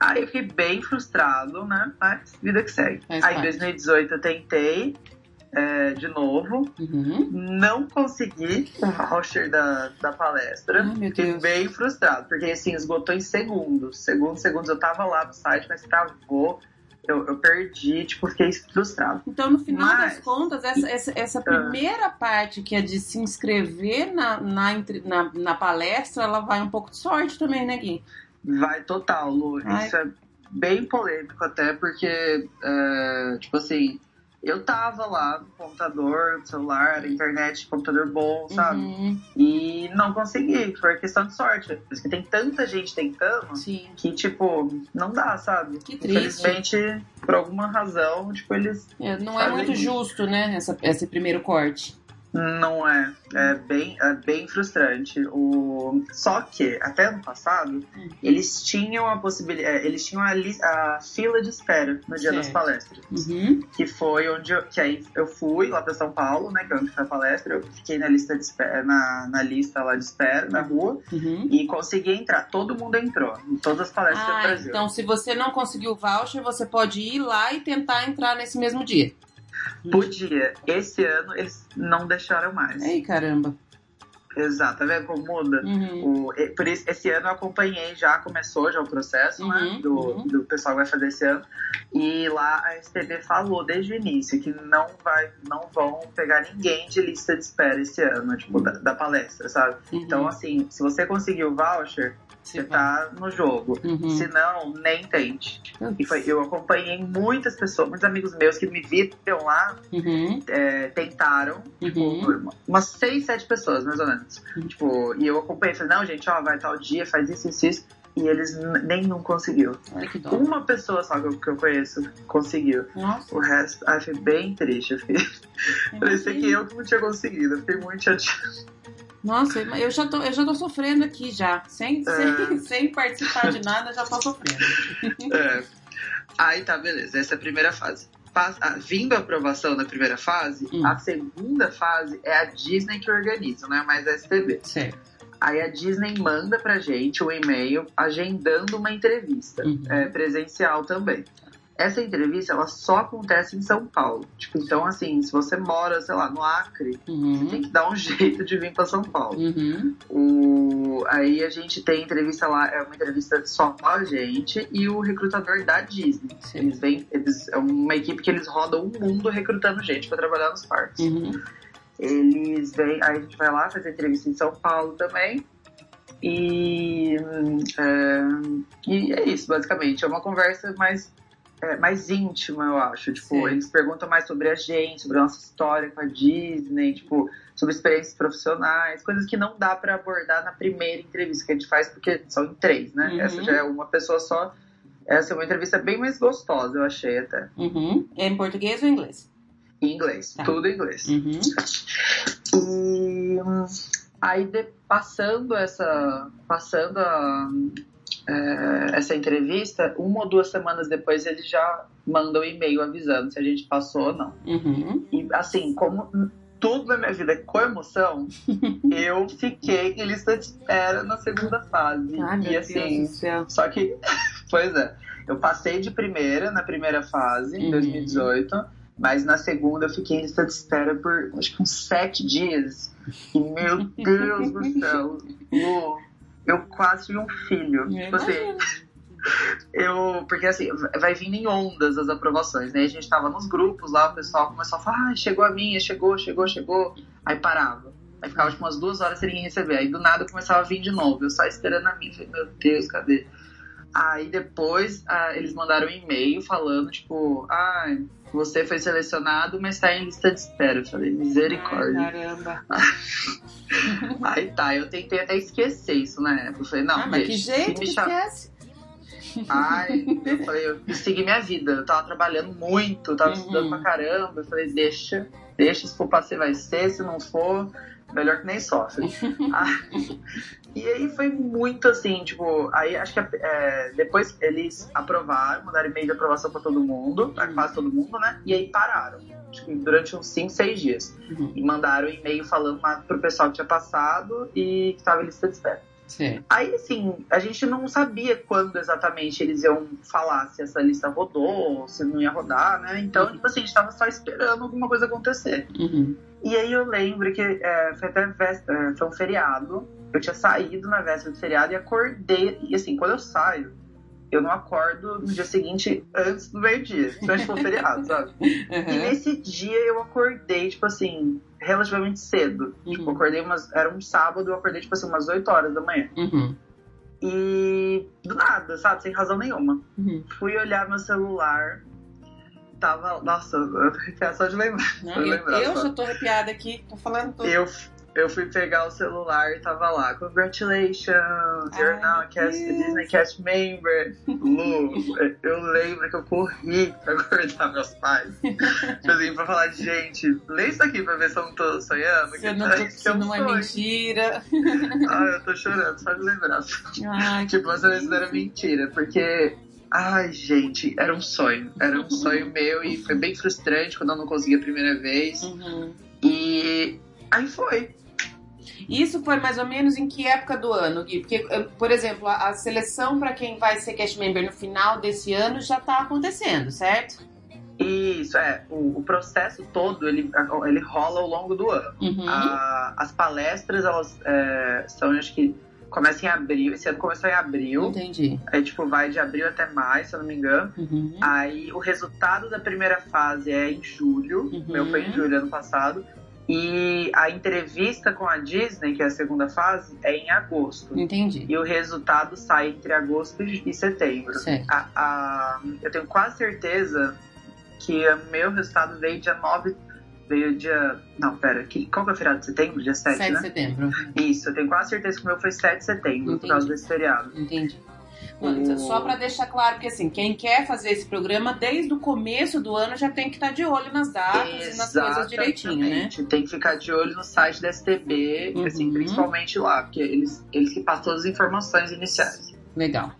Aí eu fiquei bem frustrado, né? Mas vida que segue. Faz aí em 2018 eu tentei, é, de novo. Uhum. Não consegui o voucher da, da palestra. Ai, Fiquei bem frustrado, porque assim, esgotou em segundos. Segundos, segundos. Eu tava lá no site, mas travou. Eu, eu perdi, tipo, fiquei frustrado. Então, no final mas, das contas, essa, essa, essa ah. primeira parte, que é de se inscrever na, na, na, na, palestra, ela vai um pouco de sorte também, né, Gui? Vai total, Lu. Ai. Isso é bem polêmico até, porque, é, tipo assim, eu tava lá no computador, celular, internet, computador bom, sabe? Uhum. E não consegui, foi questão de sorte. Porque tem tanta gente tentando Sim. que, tipo, não dá, sabe? Que triste. Infelizmente, por alguma razão, tipo, eles. É, não é muito justo, né? Essa, esse primeiro corte. Não é. É bem, é bem frustrante. O... Só que, até ano passado, hum. eles tinham a possibilidade. É, eles tinham a, li... a fila de espera no dia certo. das palestras. Uhum. Que foi onde eu. Que aí eu fui lá para São Paulo, né? Que é onde foi a palestra. Eu fiquei na lista de espera, na, na lista lá de espera, na rua, uhum. e consegui entrar. Todo mundo entrou. Em todas as palestras ah, do Brasil. Então, se você não conseguiu o voucher, você pode ir lá e tentar entrar nesse mesmo dia. Podia. Esse ano eles não deixaram mais. Ei, caramba. Exato, tá vendo como muda? Uhum. O, por isso, esse ano eu acompanhei, já começou já o processo, né, uhum, né? Do, uhum. do pessoal que vai fazer esse ano. E lá a STB falou desde o início que não vai, não vão pegar ninguém de lista de espera esse ano, tipo, da, da palestra, sabe? Uhum. Então, assim, se você conseguir o voucher, você tá no jogo. Uhum. Se não, nem tente. E foi, eu acompanhei muitas pessoas, muitos amigos meus que me viram lá, uhum. é, tentaram, tipo, uhum. umas seis, sete pessoas, mais ou menos. Uhum. Tipo, e eu acompanhei, falei, não, gente, ó, vai tal dia, faz isso, isso, isso. E eles nenhum conseguiu. Ai, Uma pessoa só que eu, que eu conheço conseguiu. Nossa. O resto, ai, foi bem triste. Eu fiquei... Parecia que eu que não tinha conseguido. Eu fiquei muito chateada. Nossa, eu já tô, eu já tô sofrendo aqui já. Sem, é. sem, sem participar de nada, já tô sofrendo. É. Aí tá, beleza. Essa é a primeira fase. Ah, vindo a aprovação da primeira fase, hum. a segunda fase é a Disney que organiza, não é mais a STB. Certo. Aí a Disney manda pra gente um e-mail agendando uma entrevista uhum. é, presencial também essa entrevista ela só acontece em São Paulo. Tipo, então assim, se você mora, sei lá, no Acre, uhum. você tem que dar um jeito de vir para São Paulo. Uhum. O... Aí a gente tem entrevista lá, é uma entrevista só com a gente e o recrutador da Disney. Sim. Eles vêm, eles, é uma equipe que eles rodam o mundo recrutando gente para trabalhar nos parques. Uhum. Eles vêm, aí a gente vai lá fazer entrevista em São Paulo também. E é, e é isso, basicamente. É uma conversa mais é, mais íntima, eu acho. Tipo, Sim. eles perguntam mais sobre a gente, sobre a nossa história com a Disney, tipo, sobre experiências profissionais, coisas que não dá para abordar na primeira entrevista que a gente faz, porque são em três, né? Uhum. Essa já é uma pessoa só. Essa é uma entrevista bem mais gostosa, eu achei até. Uhum. É em português ou em inglês? Em inglês, tá. tudo em inglês. Uhum. E aí, de, passando essa. Passando a é, essa entrevista, uma ou duas semanas depois eles já mandam um e-mail avisando se a gente passou ou não. Uhum. E assim, como tudo na minha vida com emoção, eu fiquei em lista de espera na segunda fase. Meu e assim, só que, pois é, eu passei de primeira na primeira fase, em Uhum. 2018, mas na segunda eu fiquei em lista de espera por acho que uns sete dias. E meu Deus do céu, Lu, eu quase tive um filho. Eu Tipo assim, eu. Porque assim, vai vindo em ondas as aprovações, né? A gente tava nos grupos lá, o pessoal começou a falar, ah, chegou a minha, chegou, chegou, chegou. Aí parava. Aí ficava tipo umas duas horas sem ninguém receber. Aí do nada começava a vir de novo. Eu só esperando a minha. Falei, meu Deus, cadê? Aí depois ah, eles mandaram um e-mail falando, tipo, ah, você foi selecionado, mas tá em lista de espera. Eu falei, misericórdia. Ai, caramba. Aí tá, eu tentei até esquecer isso na época. Eu falei, não, ah, mas que jeito que me chama- esquece? Ai, eu falei, eu segui minha vida. Eu tava trabalhando muito, tava Uhum. estudando pra caramba. Eu falei, deixa, deixa, se for pra ser, vai ser, se não for, melhor que nem sofre. Ah, e aí foi muito assim, tipo, aí acho que é, depois eles aprovaram, mandaram e-mail de aprovação pra todo mundo, pra Uhum. quase todo mundo, né? E aí pararam. Acho que durante uns 5, 6 dias. Uhum. E mandaram e-mail falando lá pro pessoal que tinha passado e que tava em lista de espera. Sim. Aí, assim, a gente não sabia quando exatamente eles iam falar se essa lista rodou, se não ia rodar, né? Então, tipo assim, a gente tava só esperando alguma coisa acontecer. Uhum. E aí eu lembro que é, foi até vés- é, foi um feriado. Eu tinha saído na véspera do feriado e acordei. E assim, quando eu saio, eu não acordo no dia seguinte antes do meio-dia. Principalmente for feriado, sabe? E Uhum. nesse dia eu acordei, tipo assim, relativamente cedo. Tipo, Uhum. acordei umas. Era um sábado, eu acordei, tipo assim, umas 8 horas da manhã. Uhum. E do nada, sabe? Sem razão nenhuma. Uhum. Fui olhar meu celular. Tava. Nossa, eu tô arrepiada só de lembrar. Não, Tô eu, eu já tô arrepiada aqui, tô falando tudo. Eu, eu fui pegar o celular e tava lá. Congratulations, you're now cast. Disney Cast Member. Lu, eu lembro que eu corri pra acordar meus pais. Tipo assim, pra falar, gente, lê isso aqui pra ver se eu não tô sonhando. Se que não, se que é um não é mentira. Ai, eu tô chorando, só de lembrar. Ai, Tipo, essa vez não era mentira, porque. Ai, gente, era um sonho. Era um sonho meu e foi bem frustrante quando eu não consegui a primeira vez. uhum. E aí foi. Isso foi mais ou menos em que época do ano, Gui? Porque, eh, por exemplo, a, seleção para quem vai ser cast member no final desse ano já tá acontecendo, certo? Isso, é. O, o processo todo, ele, ele rola ao longo do ano. Uhum. A- as palestras, elas é, são, acho que, começam em abril. Esse ano começou em abril. Entendi. Aí, tipo, vai de abril até maio, se eu não me engano. Uhum. Aí, o resultado da primeira fase é em julho. Uhum. Meu foi em julho ano passado. E a entrevista com a Disney, que é a segunda fase, é em agosto. Entendi. E o resultado sai entre agosto e setembro. Certo. A- a- eu tenho quase certeza que o meu resultado veio dia 9. Veio dia. Não, pera. Que, qual que é o feriado de setembro? Dia 7, 7 de né? setembro. Isso, eu tenho quase certeza que o meu foi 7 de setembro, Entendi. por causa desse feriado. Entendi. O- Só para deixar claro, porque assim, quem quer fazer esse programa, desde o começo do ano já tem que estar de olho nas datas e nas coisas direitinho, né? Exatamente. Tem que ficar de olho no site da STB, Uhum. assim, principalmente lá, porque eles, eles que passam todas as informações iniciais. Legal.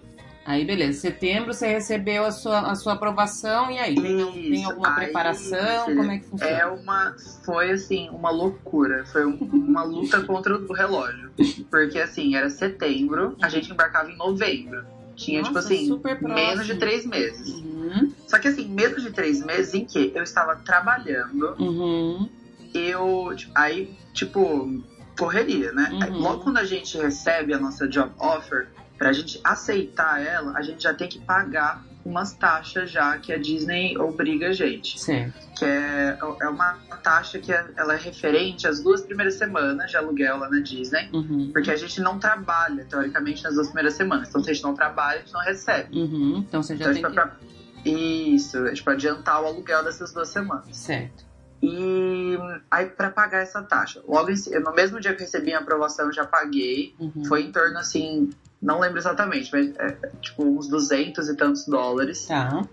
Aí, beleza. Setembro você recebeu a sua, a sua aprovação e aí? Tem, tem alguma Aí, preparação? Como é que funciona? É uma. Foi assim, uma loucura. Foi um- uma luta contra o relógio. Porque assim, era setembro, a gente embarcava em novembro. Tinha, tipo Nossa, assim, super próximo. menos de três meses. Uhum, Só que assim, menos de três meses em que eu estava trabalhando, uhum, eu. Aí, tipo, correria, né? Aí, Uhum. logo quando a gente recebe a nossa job offer, pra gente aceitar ela, a gente já tem que pagar umas taxas já que a Disney obriga a gente. certo. Que é, é uma taxa que é- ela é referente às duas primeiras semanas de aluguel lá na Disney. Uhum, Porque a gente não trabalha, teoricamente, nas duas primeiras semanas. Então, se a gente não trabalha, a gente não recebe. uhum. Então você já Então, tem que... pra... Isso, é tipo adiantar o aluguel dessas duas semanas. Certo. E aí, pra pagar essa taxa, logo em, no mesmo dia que eu recebi a aprovação, eu já paguei. Uhum. Foi em torno, assim, não lembro exatamente, mas é, tipo uns 200 e tantos dólares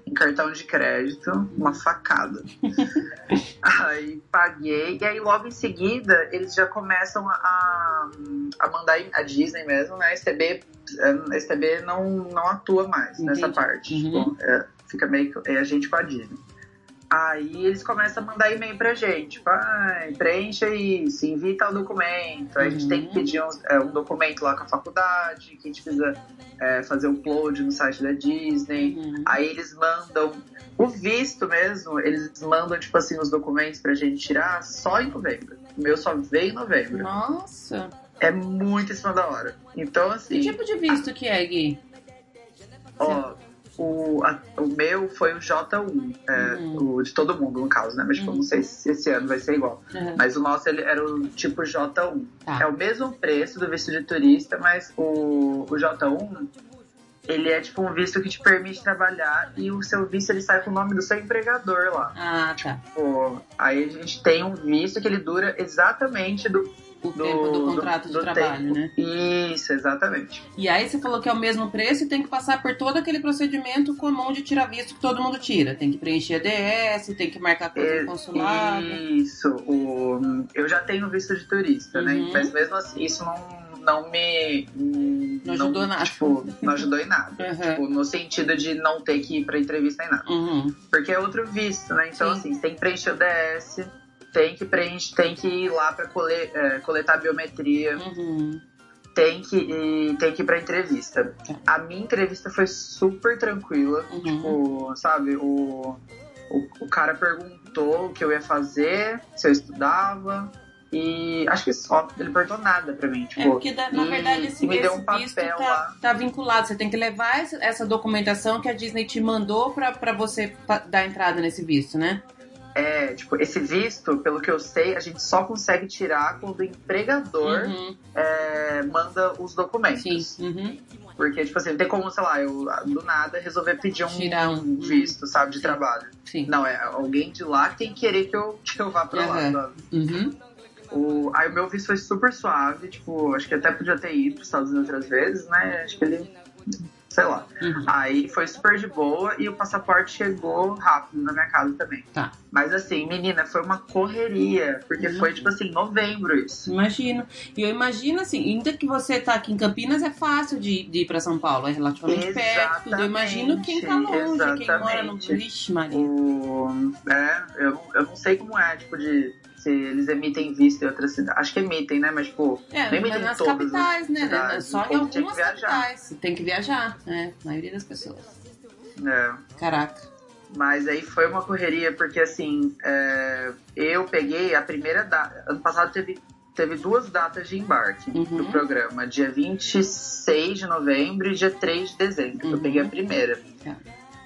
em cartão de crédito, uma facada. aí paguei, e aí logo em seguida eles já começam a, a mandar a Disney mesmo, né? A STB, a STB não, não atua mais nessa Entendi. parte. Uhum. Tipo, é, fica meio que é a gente com a Disney. Aí eles começam a mandar e-mail pra gente, tipo, ah, preencha isso, envia tal documento. Aí a gente tem que Uhum. pedir um, é, um documento lá com a faculdade, que a gente precisa é, fazer o upload no site da Disney. Uhum. Aí eles mandam o visto mesmo, eles mandam, tipo assim, os documentos pra gente tirar só em novembro. O meu só veio em novembro. Nossa. É muito em cima da hora. Então, Que assim, tipo de visto que é, Gui? ó, o, a- o meu foi o J1, é, Uhum. o de todo mundo, no caso, né? Mas, tipo, Uhum. não sei se esse ano vai ser igual. Uhum. Mas o nosso ele era o tipo J1. Tá. É o mesmo preço do visto de turista, mas o, o J1 ele é tipo um visto que te permite trabalhar e o seu visto ele sai com o nome do seu empregador lá. Ah, tá. Pô, aí a gente tem um visto que ele dura exatamente do, O do, tempo do do- contrato de do trabalho, tempo. né? Isso, exatamente. E aí você falou que é o mesmo preço e tem que passar por todo aquele procedimento comum de tirar visto que todo mundo tira. Tem que preencher a DS, tem que marcar coisa É, no consulado. Isso, o, eu já tenho visto de turista, né? Uhum. Mas mesmo assim, isso não, não me. Não ajudou nada. Tipo, não ajudou em nada. Uhum. Tipo, no sentido de não ter que ir pra entrevista nem nada. Uhum. Porque é outro visto, né? Então, Sim. assim, você tem que preencher o DS, tem que preencher, tem que ir lá pra cole, é, coletar biometria, Uhum. tem que, ir, tem que ir pra entrevista. Tá. A minha entrevista foi super tranquila. Uhum. Tipo, sabe, o, o, o cara perguntou o que eu ia fazer, se eu estudava. E acho que só, ele perguntou nada pra mim. Tipo, É porque, da- na e- verdade, esse, e me deu um papel visto tá, lá. tá vinculado. Você tem que levar essa, documentação que a Disney te mandou pra, pra você dar entrada nesse visto, né? É, tipo, esse visto, pelo que eu sei, a gente só consegue tirar quando o empregador Uhum. é, manda os documentos. Sim. Uhum. Porque, tipo assim, não tem como, sei lá, eu do nada resolver pedir um, Tirar um- visto, sabe, de trabalho. Sim. Não, é alguém de lá que tem que querer que eu, que eu vá pra lá. Aham. sabe? Uhum. O, aí o meu visto foi super suave, tipo, acho que até podia ter ido pros Estados Unidos outras vezes, né? Acho que ele. Sei lá. Uhum. Aí foi super de boa e o passaporte chegou rápido na minha casa também. Tá. Mas assim, menina, foi uma correria, porque Uhum. foi tipo assim, novembro isso. Imagino. E eu imagino assim, ainda que você tá aqui em Campinas, é fácil de, de ir pra São Paulo, é relativamente perto. tudo. Eu imagino quem tá longe, quem mora no Exatamente. Vixe, Maria. O, é, eu, eu não sei como é, tipo, de. Se eles emitem visto em outras cidades. Acho que emitem, né? Mas, tipo, É, nem emitem nas todas capitais, as né? cidades. Só O em algumas viajar. capitais. Tem que viajar, né? A maioria das pessoas. É. Caraca. Mas aí foi uma correria, porque assim, é, eu peguei a primeira data. Ano passado teve, teve duas datas de embarque Uhum. do programa, dia 26 de novembro e dia 3 de dezembro. Uhum. Eu peguei a primeira. Tá.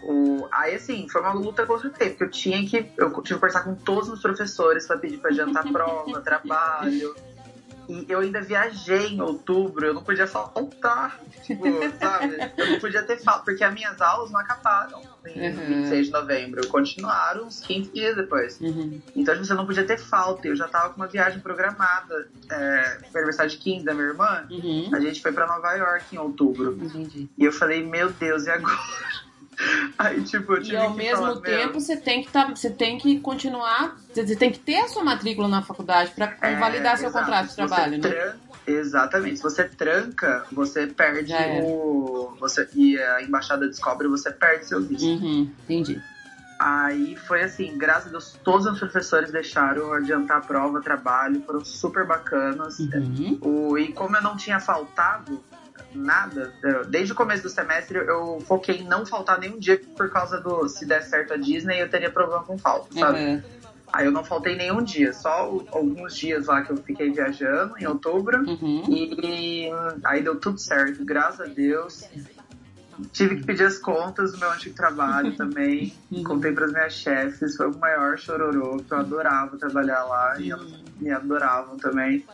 O, aí assim, foi uma luta contra o tempo, porque eu tinha que. Eu tive que conversar com todos os professores pra pedir pra adiantar prova, trabalho. E eu ainda viajei em outubro, eu não podia faltar. Tipo, sabe? Eu não podia ter falta, porque as minhas aulas não acabaram em Uhum. 26 de novembro. Continuaram uns 15 dias depois. Uhum. Então, tipo, você não podia ter falta. Eu já tava com uma viagem programada. É, aniversário de 15 da minha irmã. Uhum. A gente foi pra Nova York em outubro. Entendi. E eu falei, meu Deus, e agora? Aí, tipo, eu tive E ao mesmo falar, tempo você tem que tá, você tem que continuar, você tem que ter a sua matrícula na faculdade para é, validar seu exato. contrato de Se você trabalho, né? tran- Exatamente. Se você tranca, você perde era. o. Você, e a embaixada descobre, você perde seu visto. Uhum, entendi. Aí foi assim, graças a Deus, todos os professores deixaram adiantar a prova, trabalho, foram super bacanas. Uhum. O, e como eu não tinha faltado nada, desde o começo do semestre eu foquei em não faltar nenhum dia por causa do se der certo a Disney eu teria problema com falta, sabe? Uhum. Aí eu não faltei nenhum dia, só alguns dias lá que eu fiquei viajando em outubro. Uhum. E aí deu tudo certo, graças a Deus. Tive que pedir as contas do meu antigo trabalho também. Uhum. Contei para as minhas chefes, foi o maior chororô, que eu adorava trabalhar lá e elas me adoravam também.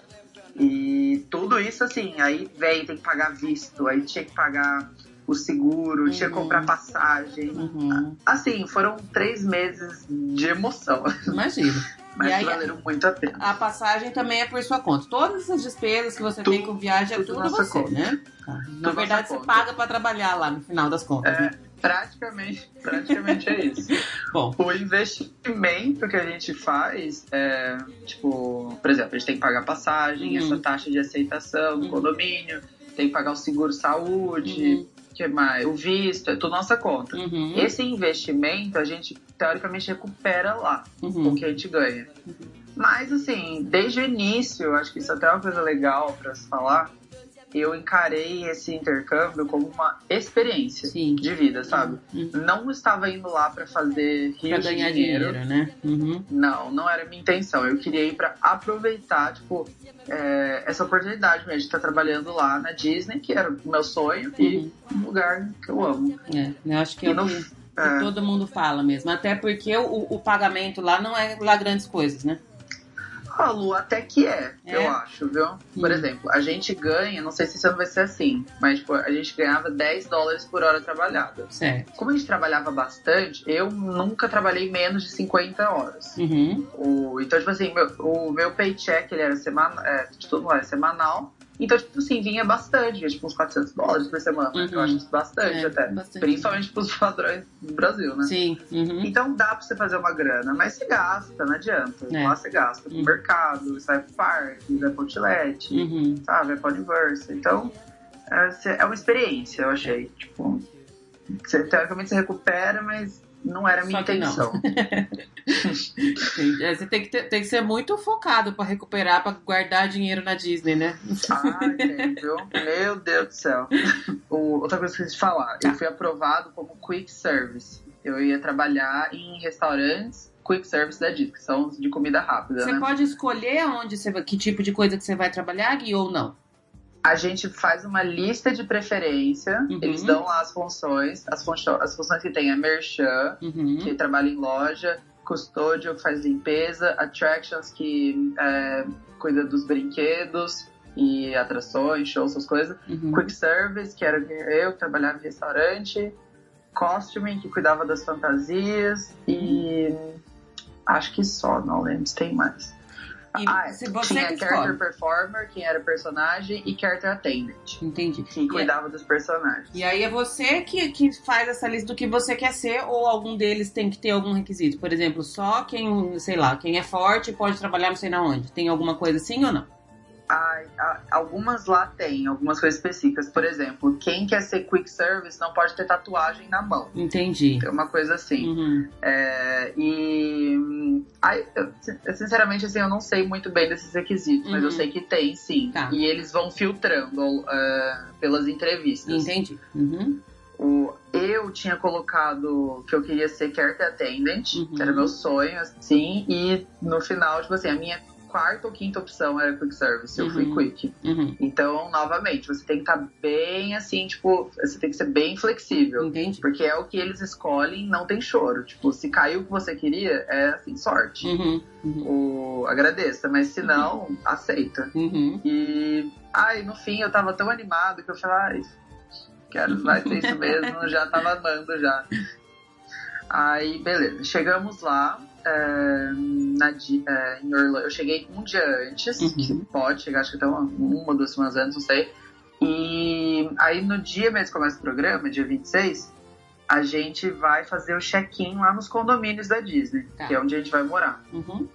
E tudo isso assim, aí veio, tem que pagar visto, aí tinha que pagar o seguro, tinha que Uhum. comprar passagem. Uhum. Assim, foram três meses de emoção, Imagino. mas aí- valeram muito a pena. A passagem também é por sua conta. Todas essas despesas que você Tudo- tem com viagem é tudo tudo você, conta. né? Tá. Na Tudo verdade, você conta. paga pra trabalhar lá no final das contas, É, né? Praticamente, praticamente é isso. Bom, O investimento que a gente faz é, tipo, por exemplo, a gente tem que pagar passagem, Uhum. essa taxa de aceitação do Uhum. condomínio, tem que pagar o seguro saúde, uhum. que mais? O visto, é tudo nossa conta. Uhum. Esse investimento a gente teoricamente recupera lá Uhum. o que a gente ganha. Mas assim, desde o início, acho que isso até é uma coisa legal pra se falar. Eu encarei esse intercâmbio como uma experiência Sim. de vida, sabe? Uhum. Não estava indo lá pra fazer Pra rios de ganhar dinheiro. dinheiro, né? Uhum. Não, não era a minha intenção. Eu queria ir pra aproveitar, tipo, é, essa oportunidade mesmo de estar trabalhando lá na Disney, que era o meu sonho e um lugar que eu amo. É, eu acho que é E no- que, que É, todo mundo fala mesmo. Até porque o, o pagamento lá não é lá grandes coisas, né? A Lu até que é, É? eu acho, viu? Por Hum. exemplo, a gente ganha, não sei se isso vai ser assim, mas tipo, a gente ganhava 10 dólares por hora trabalhada. Certo. Como a gente trabalhava bastante, eu nunca trabalhei menos de 50 horas. Uhum. O, então, tipo assim, meu, o meu paycheck ele era semanal, é, todo mundo era semanal. Então, tipo assim, vinha bastante, vinha, tipo uns 400 dólares por semana. Uhum. Eu acho isso bastante É, até. bastante. Principalmente pros padrões do Brasil, né? Sim. Uhum. Então dá pra você fazer uma grana, mas você gasta, não adianta. É. Lá você gasta no Uhum. mercado, você vai pro parque, vai pro outlet, Uhum. sabe? Vai pro Universo. Então, é, é uma experiência, eu achei. Tipo, você, teoricamente você recupera, mas não era a minha intenção. É, Você tem que, ter- tem que ser muito focado pra recuperar, pra guardar dinheiro na Disney, né? Ah, gente, viu? Meu Deus do céu. O- outra coisa que eu quis falar, Tá. eu fui aprovado como Quick Service. Eu ia trabalhar em restaurantes Quick Service da Disney, que são de comida rápida, Você né? pode escolher onde você que tipo de coisa que você vai trabalhar, Gui, ou não? A gente faz uma lista de preferência, Uhum. eles dão lá as funções, as, funções, as funções que tem é Merchan, Uhum. que trabalha em loja, Custódio, que faz limpeza, Attractions, que é, cuida dos brinquedos e atrações, shows, essas coisas. Uhum. Quick Service, que era eu que trabalhava em restaurante, Costuming, que cuidava das fantasias, e acho que só, não lembro se tem mais. E ah, se você tinha que Character escolhe. Performer, quem era personagem, e Character Attendant, Entendi. que E, cuidava dos personagens. e aí é você que, que faz essa lista do que você quer ser, ou algum deles tem que ter algum requisito? Por exemplo, só quem, sei lá, quem é forte pode trabalhar não sei na onde. Tem alguma coisa assim ou não? Ai, a- algumas lá tem, algumas coisas específicas. Por exemplo, quem quer ser Quick Service não pode ter tatuagem na mão. Entendi. Tem uma coisa assim. Uhum. É, e. eu, eu, sinceramente, assim, eu não sei muito bem desses requisitos, mas Uhum. eu sei que tem, sim. Tá. E eles vão filtrando é, pelas entrevistas. Entendi. Uhum. O, eu tinha colocado que eu queria ser Character Attendant, Uhum. que era meu sonho, assim, e no final, tipo assim, a minha quarta ou quinta opção era Quick Service, eu fui Uhum. Quick. Uhum. Então, novamente, você tem que estar bem assim, tipo, você tem que ser bem flexível. Entendi. Porque é o que eles escolhem, não tem choro. Tipo, se caiu o que você queria, é assim, sorte. Uhum. Uhum. O, agradeça, mas se não, aceita. Uhum. E, ai, no fim eu tava tão animado que eu falei, ai, quero, vai ser isso mesmo, já tava amando já. Aí, beleza, chegamos lá. Na, é, em Orlando. Eu cheguei um dia antes, Uhum. que pode chegar, acho que até uma, uma ou duas semanas antes, não sei. E aí no dia mesmo que começa o programa, dia 26, a gente vai fazer o check-in lá nos condomínios da Disney, Tá. que é onde a gente vai morar. Uhum.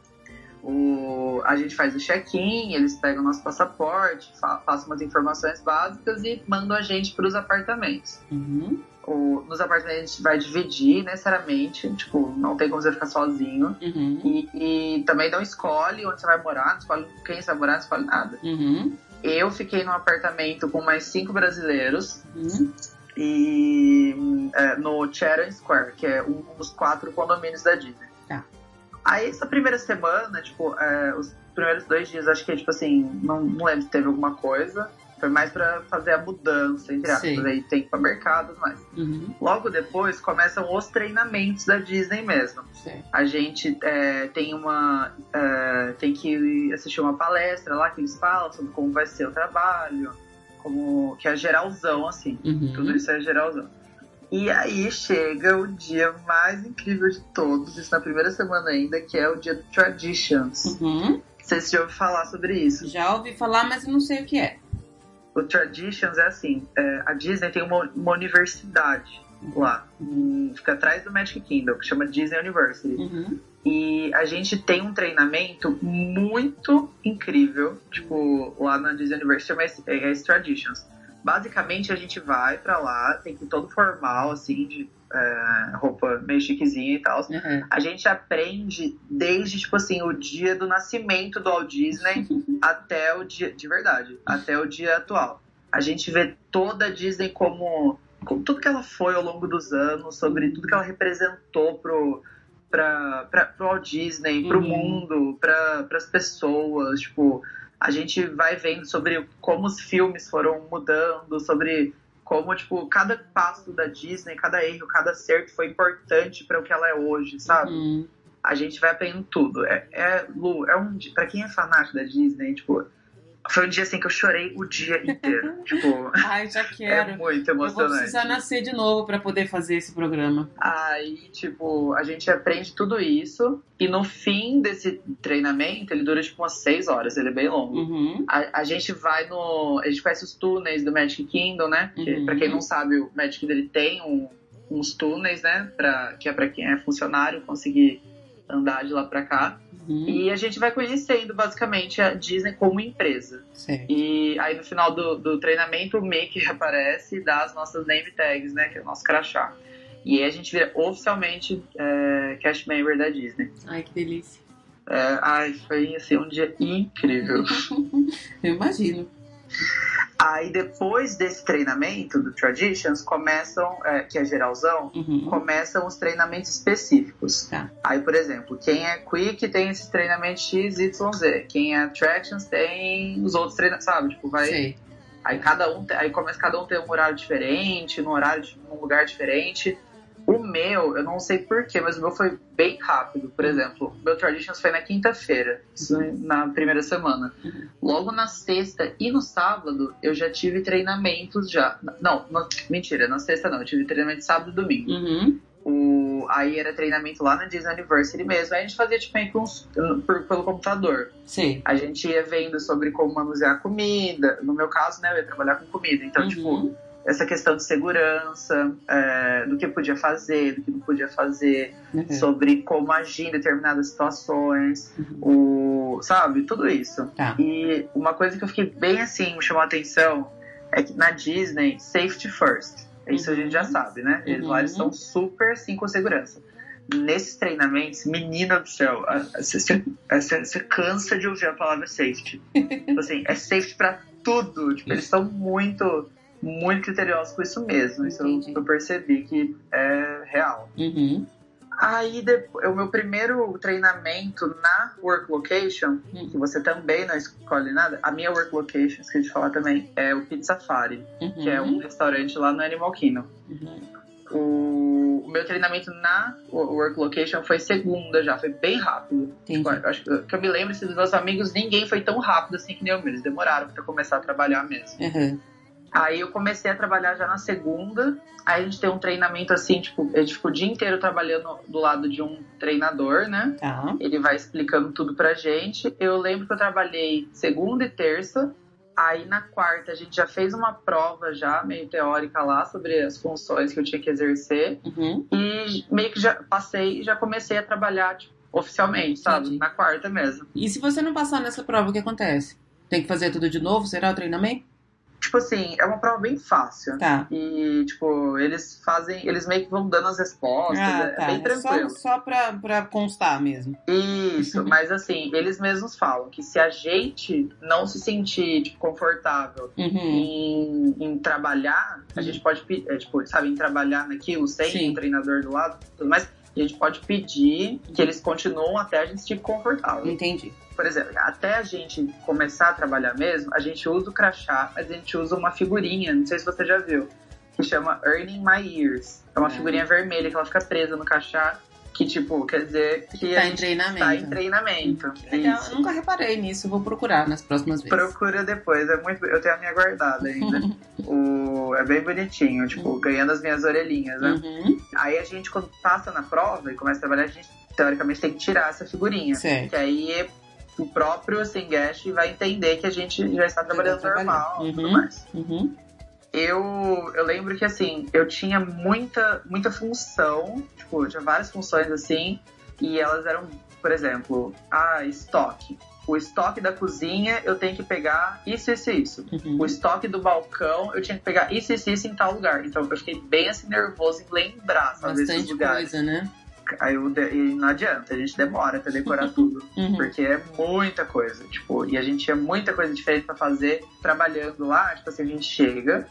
O, a gente faz o check-in, eles pegam o nosso passaporte, fa passam umas informações básicas e mandam a gente para os apartamentos. Uhum. O, nos apartamentos a gente vai dividir necessariamente, tipo, não tem como você ficar sozinho. Uhum. E, e também não escolhe onde você vai morar, não escolhe quem você vai morar, não escolhe nada. Uhum. Eu fiquei num apartamento com mais cinco brasileiros Uhum. e é, no Chatham Square, que é um dos quatro condomínios da Disney. Tá. Aí essa primeira semana, tipo, é, os primeiros dois dias, acho que, tipo assim, não, não lembro se teve alguma coisa. Foi mais pra fazer a mudança, entre aspas. Aí tem que ir pra mercado e tudo mais. Uhum. Logo depois começam os treinamentos da Disney mesmo. Certo. A gente é, tem uma. é, tem que assistir uma palestra lá que eles falam sobre como vai ser o trabalho, como. que é geralzão, assim. Uhum. Tudo isso é geralzão. E aí chega o dia mais incrível de todos, isso na primeira semana ainda, que é o dia do Traditions. Uhum. Vocês já ouviram falar sobre isso? Já ouvi falar, mas eu não sei o que é. O Traditions é assim, é, a Disney tem uma, uma universidade lá, em- fica atrás do Magic Kingdom, que chama Disney University. Uhum. E a gente tem um treinamento muito incrível, tipo, lá na Disney University esse- é esse Traditions. Basicamente a gente vai pra lá, tem que ir todo formal, assim, de é, roupa meio chiquezinha e tal. Uhum. A gente aprende desde, tipo assim, o dia do nascimento do Walt Disney até o dia, de verdade, até o dia atual. A gente vê toda a Disney como, como tudo que ela foi ao longo dos anos, sobre tudo que ela representou pro, pra, pra, pro Walt Disney, pro Uhum. mundo, pra, pras pessoas, tipo... A gente vai vendo sobre como os filmes foram mudando, sobre como, tipo, cada passo da Disney, cada erro, cada acerto foi importante para o que ela é hoje, sabe? Uhum. A gente vai aprendendo tudo. É, é Lu, é um dia, pra quem é fanático da Disney, tipo, foi um dia assim que eu chorei o dia inteiro. tipo, Ai, já é quero. muito Eu vou emocionante. precisar nascer de novo pra poder fazer esse programa. Aí, tipo, a gente aprende tudo isso. E no fim desse treinamento, ele dura tipo umas seis horas, ele é bem longo. Uhum. A, a gente vai no. A gente conhece os túneis do Magic Kingdom, né? Que, Uhum. Pra quem não sabe, o Magic Kingdom ele tem um- uns túneis, né? Pra, que é pra quem é funcionário conseguir andar de lá pra cá. Uhum. E a gente vai conhecendo basicamente a Disney como empresa. Certo. E aí no final do, do treinamento o Mickey aparece e dá as nossas name tags, né? Que é o nosso crachá. E aí a gente vira oficialmente é, cast member da Disney. Ai, que delícia. É, ai, foi assim, um dia incrível. Eu imagino. Aí depois desse treinamento do Traditions, começam, é, que é geralzão, Uhum. começam os treinamentos específicos. Tá. Aí, por exemplo, quem é Quick tem esse treinamento X, Y, Z. Quem é Attractions tem os outros treinamentos, sabe? Tipo, vai. Sei. Aí cada um, aí começa cada um tem um horário diferente, num horário, de- num lugar diferente. O meu, eu não sei porquê, mas o meu foi bem rápido. Por exemplo, o meu Traditions foi na quinta-feira, isso na primeira semana. Uhum. Logo na sexta e no sábado, eu já tive treinamentos já. Não, não- mentira, na sexta não, eu tive treinamento sábado e domingo. Uhum. O, aí era treinamento lá na Disney University mesmo. Aí a gente fazia tipo meio que uns, por- pelo computador. Sei. A gente ia vendo sobre como manusear comida. No meu caso, né, eu ia trabalhar com comida. Então, Uhum. tipo, essa questão de segurança, é, do que podia fazer, do que não podia fazer, Uhum. sobre como agir em determinadas situações, o, sabe, tudo isso. Tá. E uma coisa que eu fiquei bem assim, me chamou a atenção, é que na Disney, safety first. Isso a gente já Uhum. sabe, né? Eles lá eles Uhum. estão super assim com segurança. Nesses treinamentos, menina do céu, você cansa de ouvir a palavra safety. Tipo assim, é safety pra tudo. Tipo, eles são muito, muito criteriosos com isso mesmo. Isso eu, eu percebi que é real. Uhum. Aí, depois, o meu primeiro treinamento na Work Location, Hum. que você também não escolhe nada, a minha Work Location, esqueci de falar também, é o Pizza Safari, Uhum. que é um restaurante lá no Animal Kingdom. Uhum. O, o meu treinamento na Work Location foi segunda já, foi bem rápido. Tipo, eu acho que que eu me lembro assim, dos meus amigos, ninguém foi tão rápido assim que nem eu, eles demoraram pra começar a trabalhar mesmo. Uhum. Aí eu comecei a trabalhar já na segunda. Aí a gente tem um treinamento assim, tipo, a gente ficou o dia inteiro trabalhando do lado de um treinador, né? Tá. Ele vai explicando tudo pra gente. Eu lembro que eu trabalhei segunda e terça. Aí na quarta a gente já fez uma prova já, meio teórica lá, sobre as funções que eu tinha que exercer. Uhum. E meio que já passei e já comecei a trabalhar, tipo, oficialmente, sabe? Entendi. Na quarta mesmo. E se você não passar nessa prova, o que acontece? Tem que fazer tudo de novo? Será o treinamento? Tipo assim, é uma prova bem fácil. Tá. E, tipo, eles fazem. Eles meio que vão dando as respostas. Ah, é tá. bem É tranquilo. só, só pra, pra constar mesmo. Isso, mas assim, eles mesmos falam que se a gente não se sentir tipo, confortável Uhum. em, em trabalhar, a Hum. gente pode, é, tipo, sabe, em trabalhar naquilo sem Sim. um treinador do lado, tudo mais, a gente pode pedir que eles continuem até a gente se confortável. Entendi. Por exemplo, até a gente começar a trabalhar mesmo, a gente usa o crachá, mas a gente usa uma figurinha, não sei se você já viu, que chama Earning My Years. É uma Ah. figurinha vermelha que ela fica presa no crachá, que tipo, quer dizer que Tá a em treinamento. tá em treinamento. Que legal. Isso. Eu nunca reparei nisso. Vou procurar nas próximas vezes. Procura depois, é muito. Eu tenho a minha guardada ainda. o, é bem bonitinho, tipo, ganhando as minhas orelhinhas, né? Uhum. Aí a gente, quando passa na prova e começa a trabalhar, a gente teoricamente tem que tirar essa figurinha. Certo. Que aí o próprio guest vai entender que a gente já está trabalhando trabalhando. normal e tudo Uhum. mais. Uhum. Eu, eu lembro que assim, eu tinha muita, muita função, tipo, tinha várias funções assim, e elas eram, por exemplo, ah, estoque. o estoque da cozinha eu tenho que pegar isso, isso e isso. Uhum. O estoque do balcão eu tinha que pegar isso, isso e isso em tal lugar. Então eu fiquei bem assim nervoso em lembrar, sabe, Bastante lugares. coisa, né? Aí eu e não adianta, a gente demora pra decorar tudo. Uhum. Porque é muita coisa, tipo, e a gente tinha muita coisa diferente pra fazer trabalhando lá. Tipo assim, a gente chega,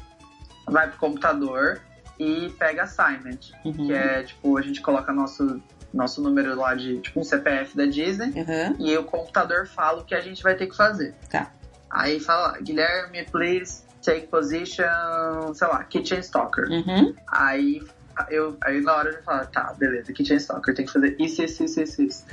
vai pro computador e pega assignment, Uhum. que é tipo, a gente coloca nosso, nosso número lá de tipo um CPF da Disney Uhum. e o computador fala o que a gente vai ter que fazer. Tá. Aí fala, Guilherme, please take position, sei lá, kitchen stalker. Uhum. Aí eu aí na hora eu falo, tá, beleza, kitchen stalker, tem que fazer isso, isso, isso, isso, isso.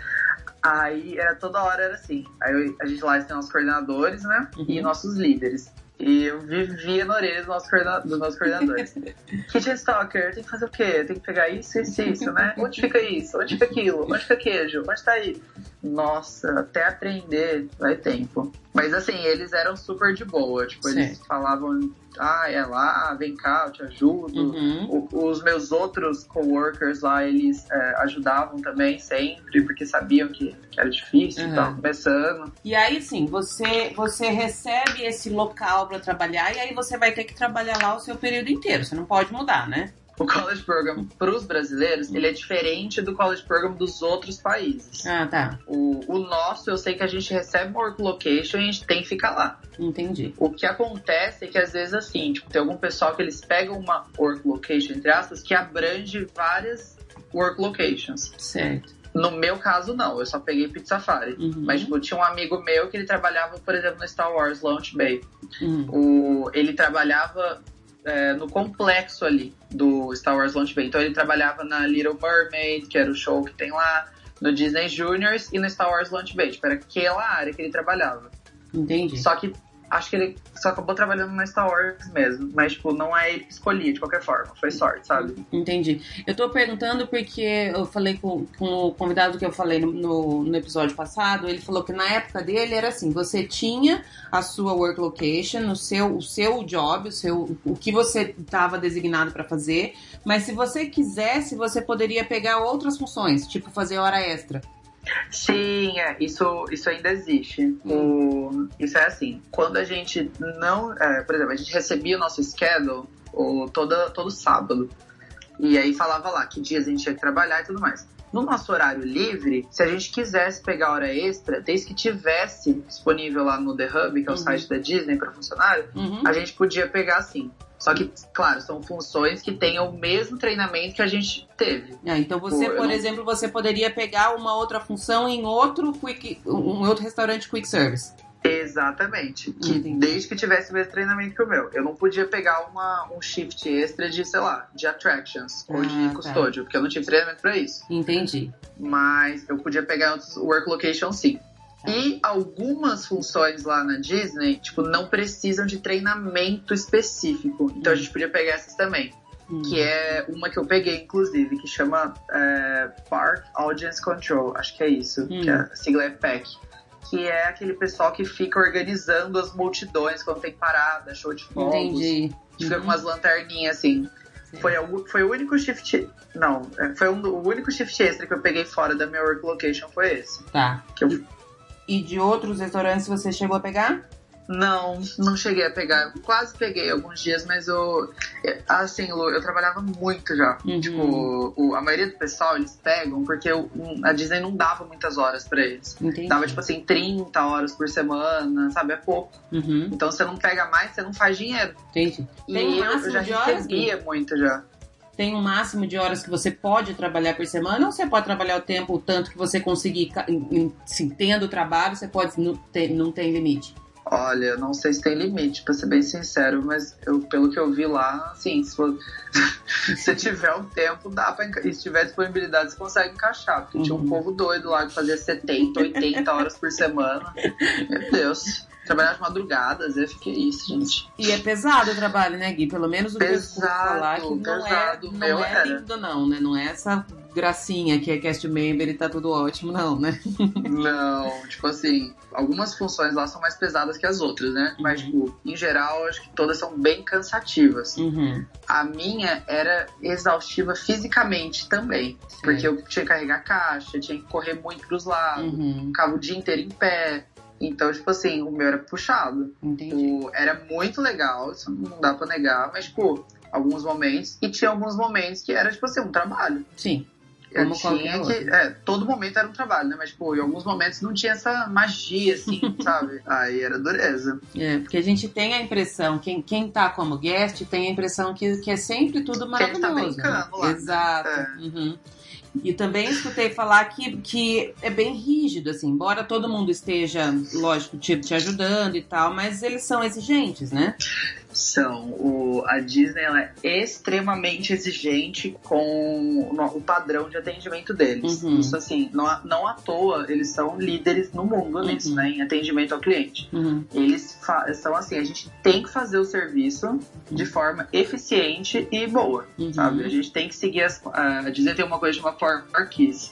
Aí era toda hora era assim. Aí eu- a gente lá tem nossos coordenadores, né? Uhum. E nossos líderes. E eu vivia na orelha dos nossos, dos nossos coordenadores. Kitchen Stalker, tem que fazer o quê? Tem que pegar isso, isso, isso, né? Onde fica isso? Onde fica aquilo? Onde fica queijo? Onde tá aí? Nossa, até aprender vai tempo. Mas assim, eles eram super de boa. Tipo, eles Certo. falavam, ah, é lá, vem cá, eu te ajudo. Uhum. O- Os meus outros coworkers lá, eles é, ajudavam também sempre, porque sabiam que, que era difícil, Uhum. tava começando. E aí, sim, você, você recebe esse local pra trabalhar e aí você vai ter que trabalhar lá o seu período inteiro. Você não pode mudar, né? O college program para os brasileiros, ele é diferente do college program dos outros países. Ah, tá. O, o nosso, eu sei que a gente recebe uma work location e a gente tem que ficar lá. Entendi. O que acontece é que às vezes assim, tipo, tem algum pessoal que eles pegam uma work location, entre aspas, que abrange várias work locations. Certo. No meu caso, não, eu só peguei Pizza Safari. Uhum. Mas, tipo, tinha um amigo meu que ele trabalhava, por exemplo, no Star Wars Launch Bay. Uhum. O, ele trabalhava é, no complexo ali do Star Wars Launch Bay. Então ele trabalhava na Little Mermaid, que era o show que tem lá, no Disney Juniors e no Star Wars Launch Bay. Tipo, era aquela área que ele trabalhava. Entendi. Só que acho que ele só acabou trabalhando na Star Wars mesmo. Mas, tipo, não é ele que escolhia de qualquer forma. Foi sorte, sabe? Entendi. Eu tô perguntando porque eu falei com, com o convidado que eu falei no, no, no episódio passado, ele falou que na época dele era assim, você tinha a sua work location, o seu, o seu job, o, seu, o que você estava designado para fazer, mas se você quisesse, você poderia pegar outras funções, tipo fazer hora extra. Sim, é, isso, isso ainda existe. O, isso é assim, quando a gente não. é, por exemplo, a gente recebia o nosso schedule o, toda, todo sábado. E aí falava lá que dias a gente que trabalhar e tudo mais. No nosso horário livre, se a gente quisesse pegar hora extra, desde que tivesse disponível lá no The Hub, que é o Uhum. site da Disney para funcionário, Uhum. a gente podia pegar assim. Só que, claro, são funções que tenham o mesmo treinamento que a gente teve. Ah, então você, eu por não- exemplo, você poderia pegar uma outra função em outro quick, um outro restaurante quick service. Exatamente. Que Entendi. desde que tivesse o mesmo treinamento que o meu. Eu não podia pegar uma, um shift extra de, sei lá, de attractions ou Ah, de tá. custódio, porque eu não tive treinamento pra isso. Entendi. Mas eu podia pegar outros work location sim. E algumas funções lá na Disney, tipo, não precisam de treinamento específico. Então a gente podia pegar essas também. Hum. Que é uma que eu peguei, inclusive, que chama é, Park Audience Control. Acho que é isso. Hum. Que a sigla é PAC. Que é aquele pessoal que fica organizando as multidões quando tem parada, show de fogos. Entendi. Que Fica Uhum. com umas lanterninhas assim. Foi, o- foi o único shift. Não, é, foi um, o único shift extra que eu peguei fora da minha work location foi esse. Tá. Que eu E de outros restaurantes você chegou a pegar? Não, não cheguei a pegar. Quase peguei alguns dias, mas eu. Assim, Lu, eu trabalhava muito já. Uhum. Tipo, o- a maioria do pessoal eles pegam porque o- um, a Disney não dava muitas horas pra eles. Entendi. Dava, tipo assim, 30 horas por semana, sabe? É pouco. Uhum. Então você não pega mais, você não faz dinheiro. Entendi. E Tem eu, eu já horas, recebia muito já. Tem um máximo de horas que você pode trabalhar por semana ou você pode trabalhar o tempo o tanto que você conseguir, se tendo trabalho, você pode, não tem, não tem limite. Olha, eu não sei se tem limite, pra ser bem sincero, mas eu, pelo que eu vi lá, assim, se, for- se tiver um tempo, dá pra e se tiver disponibilidade, você consegue encaixar. Porque tinha um Uhum. povo doido lá que fazia 70, 80 horas por semana. Meu Deus. Trabalhar de madrugada, às vezes fiquei isso, gente. E é pesado o trabalho, né, Gui? Pelo menos o que eu falar que não pesado. é, Meu não é lindo, não, né? Não é essa gracinha que é cast member e tá tudo ótimo, não, né? Não, tipo assim, algumas funções lá são mais pesadas que as outras, né? Mas, Uhum. tipo, em geral, acho que todas são bem cansativas. Uhum. A minha era exaustiva fisicamente também. Porque eu tinha que carregar caixa, tinha que correr muito pros lados, Uhum. ficava o dia inteiro em pé. Então, tipo assim, o meu era puxado. Entendi. Tipo, era muito legal, isso não dá pra negar, mas, tipo, alguns momentos. E tinha alguns momentos que era, tipo assim, um trabalho. Sim. Eu Como tinha que. É, todo momento era um trabalho, né? Mas, pô, em alguns momentos não tinha essa magia, assim, sabe? Aí era dureza. É, porque a gente tem a impressão, quem, quem tá como guest tem a impressão que, que é sempre tudo Que ele tá maravilhoso. né? brincando lá. Exato. É. Uhum. E também escutei falar que, que é bem rígido, assim, embora todo mundo esteja, lógico, te, te ajudando e tal, mas eles são exigentes, né? São. O, a Disney ela é extremamente exigente com o, o padrão de atendimento deles. Uhum. Isso assim, não, à- não à toa, eles são líderes no mundo nisso, Uhum. né? Em atendimento ao cliente. Uhum. Eles são assim, a gente tem que fazer o serviço de forma eficiente e boa. Uhum. sabe? A gente tem que seguir as. A Disney tem uma coisa de uma forma Marquise.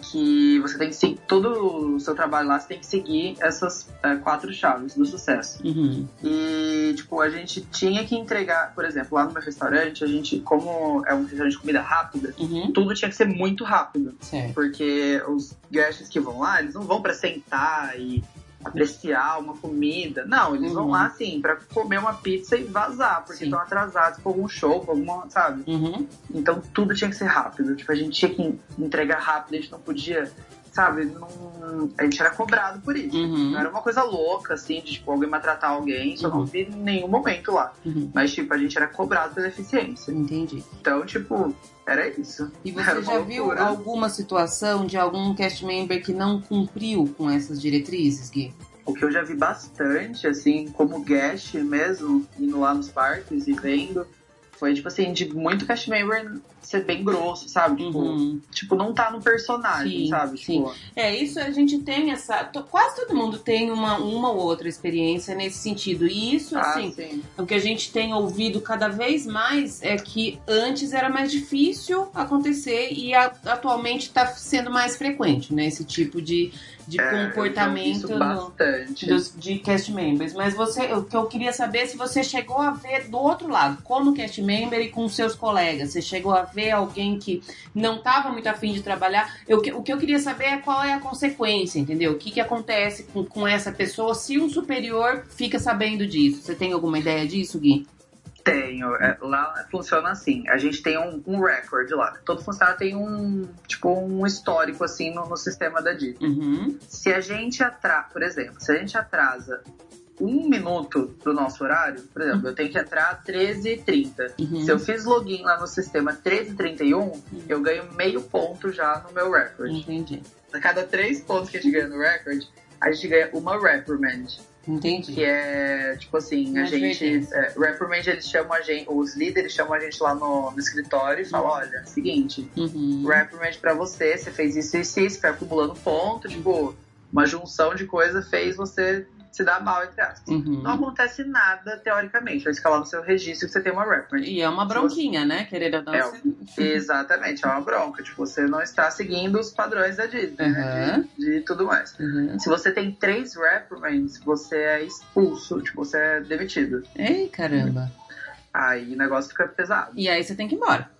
Que você tem que seguir. Todo o seu trabalho lá, você tem que seguir essas eh, quatro chaves do sucesso. Uhum. E, tipo, a gente tinha que entregar, por exemplo, lá no meu restaurante, a gente, como é um restaurante de comida rápida, Uhum. tudo tinha que ser muito rápido. Certo. Porque os guests que vão lá, eles não vão pra sentar e apreciar uma comida. Não, eles vão Uhum. lá, assim, pra comer uma pizza e vazar, porque estão atrasados com algum show, com alguma, sabe? Uhum. Então tudo tinha que ser rápido. Tipo, a gente tinha que entregar rápido, a gente não podia, sabe? Não... A gente era cobrado por isso. Uhum. Não era uma coisa louca, assim, de tipo, alguém maltratar alguém, isso eu não Uhum. vi em nenhum momento lá. Uhum. Mas, tipo, a gente era cobrado pela eficiência. Entendi. Então, tipo, era isso. E você já viu loucura. alguma situação de algum cast member que não cumpriu com essas diretrizes, Gui? O que eu já vi bastante, assim, como guest mesmo, indo lá nos parques e vendo, foi, tipo assim, de muito cast member ser bem grosso, sabe? Tipo, Uhum. tipo não tá no personagem, Sim, sabe? sim. Tipo, É, isso a gente tem essa. Quase todo mundo tem uma, uma ou outra experiência nesse sentido. E isso, ah, assim, sim. o que a gente tem ouvido cada vez mais é que antes era mais difícil acontecer e a- atualmente está sendo mais frequente, né? Esse tipo de, de É, comportamento no- dos, de cast members. Mas você, o que eu queria saber é se você chegou a ver do outro lado, como cast member e com seus colegas. Você chegou a ver alguém que não estava muito afim de trabalhar. Eu, o que eu queria saber é qual é a consequência, entendeu? O que, que acontece com, com essa pessoa se um superior fica sabendo disso. Você tem alguma ideia disso, Gui? Tenho. É, lá funciona assim. A gente tem um, um record lá. Todo funcionário tem um, tipo, um histórico, assim, no, no sistema da Disney. Uhum. Se a gente atrasa, por exemplo, se a gente atrasa um minuto do nosso horário, por exemplo, eu tenho que entrar às 13h30. Uhum. Se eu fiz login lá no sistema 13h31, eu ganho meio ponto já no meu record. Entendi. A cada três pontos que a gente ganha no record, a gente ganha uma reprimand. Entendi. Que é, tipo assim, a Uma gente. É, reprimand, eles chamam a gente, os líderes chamam a gente lá no, no escritório e falam: Uhum. olha, seguinte, Uhum. reprimand pra você, você fez isso e isso, isso, foi acumulando ponto, tipo, uma junção de coisa fez você se dar mal, entre aspas. Uhum. Não acontece nada, teoricamente, vai ficar lá no seu registro que você tem uma reprimand. E é uma bronquinha, né? Querendo ou não. É, você- Exatamente, é uma bronca. Tipo, você não está seguindo os padrões da Disney, né? Uhum. De, de tudo mais. Uhum. Se você tem três reprimands, você é expulso, tipo, você é demitido. Ei, caramba. Aí o negócio fica pesado. E aí você tem que ir embora.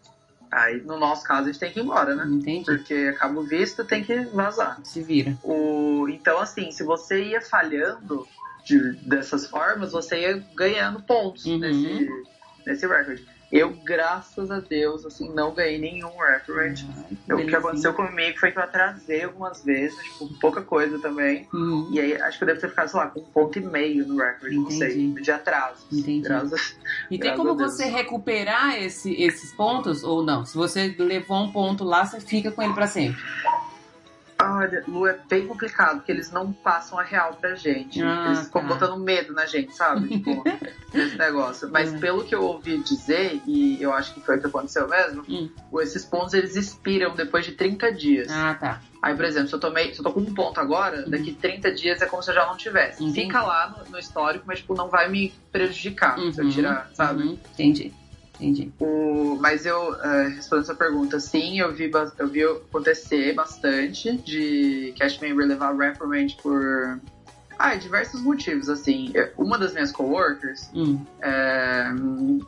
Aí, no nosso caso, a gente tem que ir embora, né? Entendi. Porque acaba o visto, tem que vazar. Se vira. O... Então, assim, se você ia falhando de- dessas formas, você ia ganhando pontos Uhum. nesse, nesse record. Eu, graças a Deus, assim, não ganhei nenhum reprimand. Eu- o que aconteceu comigo foi que eu atrasei algumas vezes, tipo, pouca coisa também. Uhum. E aí, acho que eu devo ter ficado, sei lá, com um ponto e meio no record, não sei, de atraso. Entendi. Graças- E tem como você recuperar esse- esses pontos ou não? Se você levou um ponto lá, você fica com ele pra sempre. Olha, Lu, é bem complicado, porque eles não passam a real pra gente. Ah, eles ficam tá. botando medo na gente, sabe? Tipo, nesse negócio. Mas Hum. pelo que eu ouvi dizer, e eu acho que foi o que aconteceu mesmo, Hum. esses pontos eles expiram depois de 30 dias. Ah, tá. Aí, por exemplo, se eu, tomei, se eu tô com um ponto agora, daqui 30 dias é como se eu já não tivesse. Fica lá no, no histórico, mas tipo, não vai me prejudicar se eu Uhum, tirar, sabe? uhum. Entendi. Entendi. O, mas eu, eh, respondendo essa pergunta, sim, eu vi, eu vi acontecer bastante de cast member levar reprimand por ah, diversos motivos, assim. Uma das minhas coworkers, Hum. eh,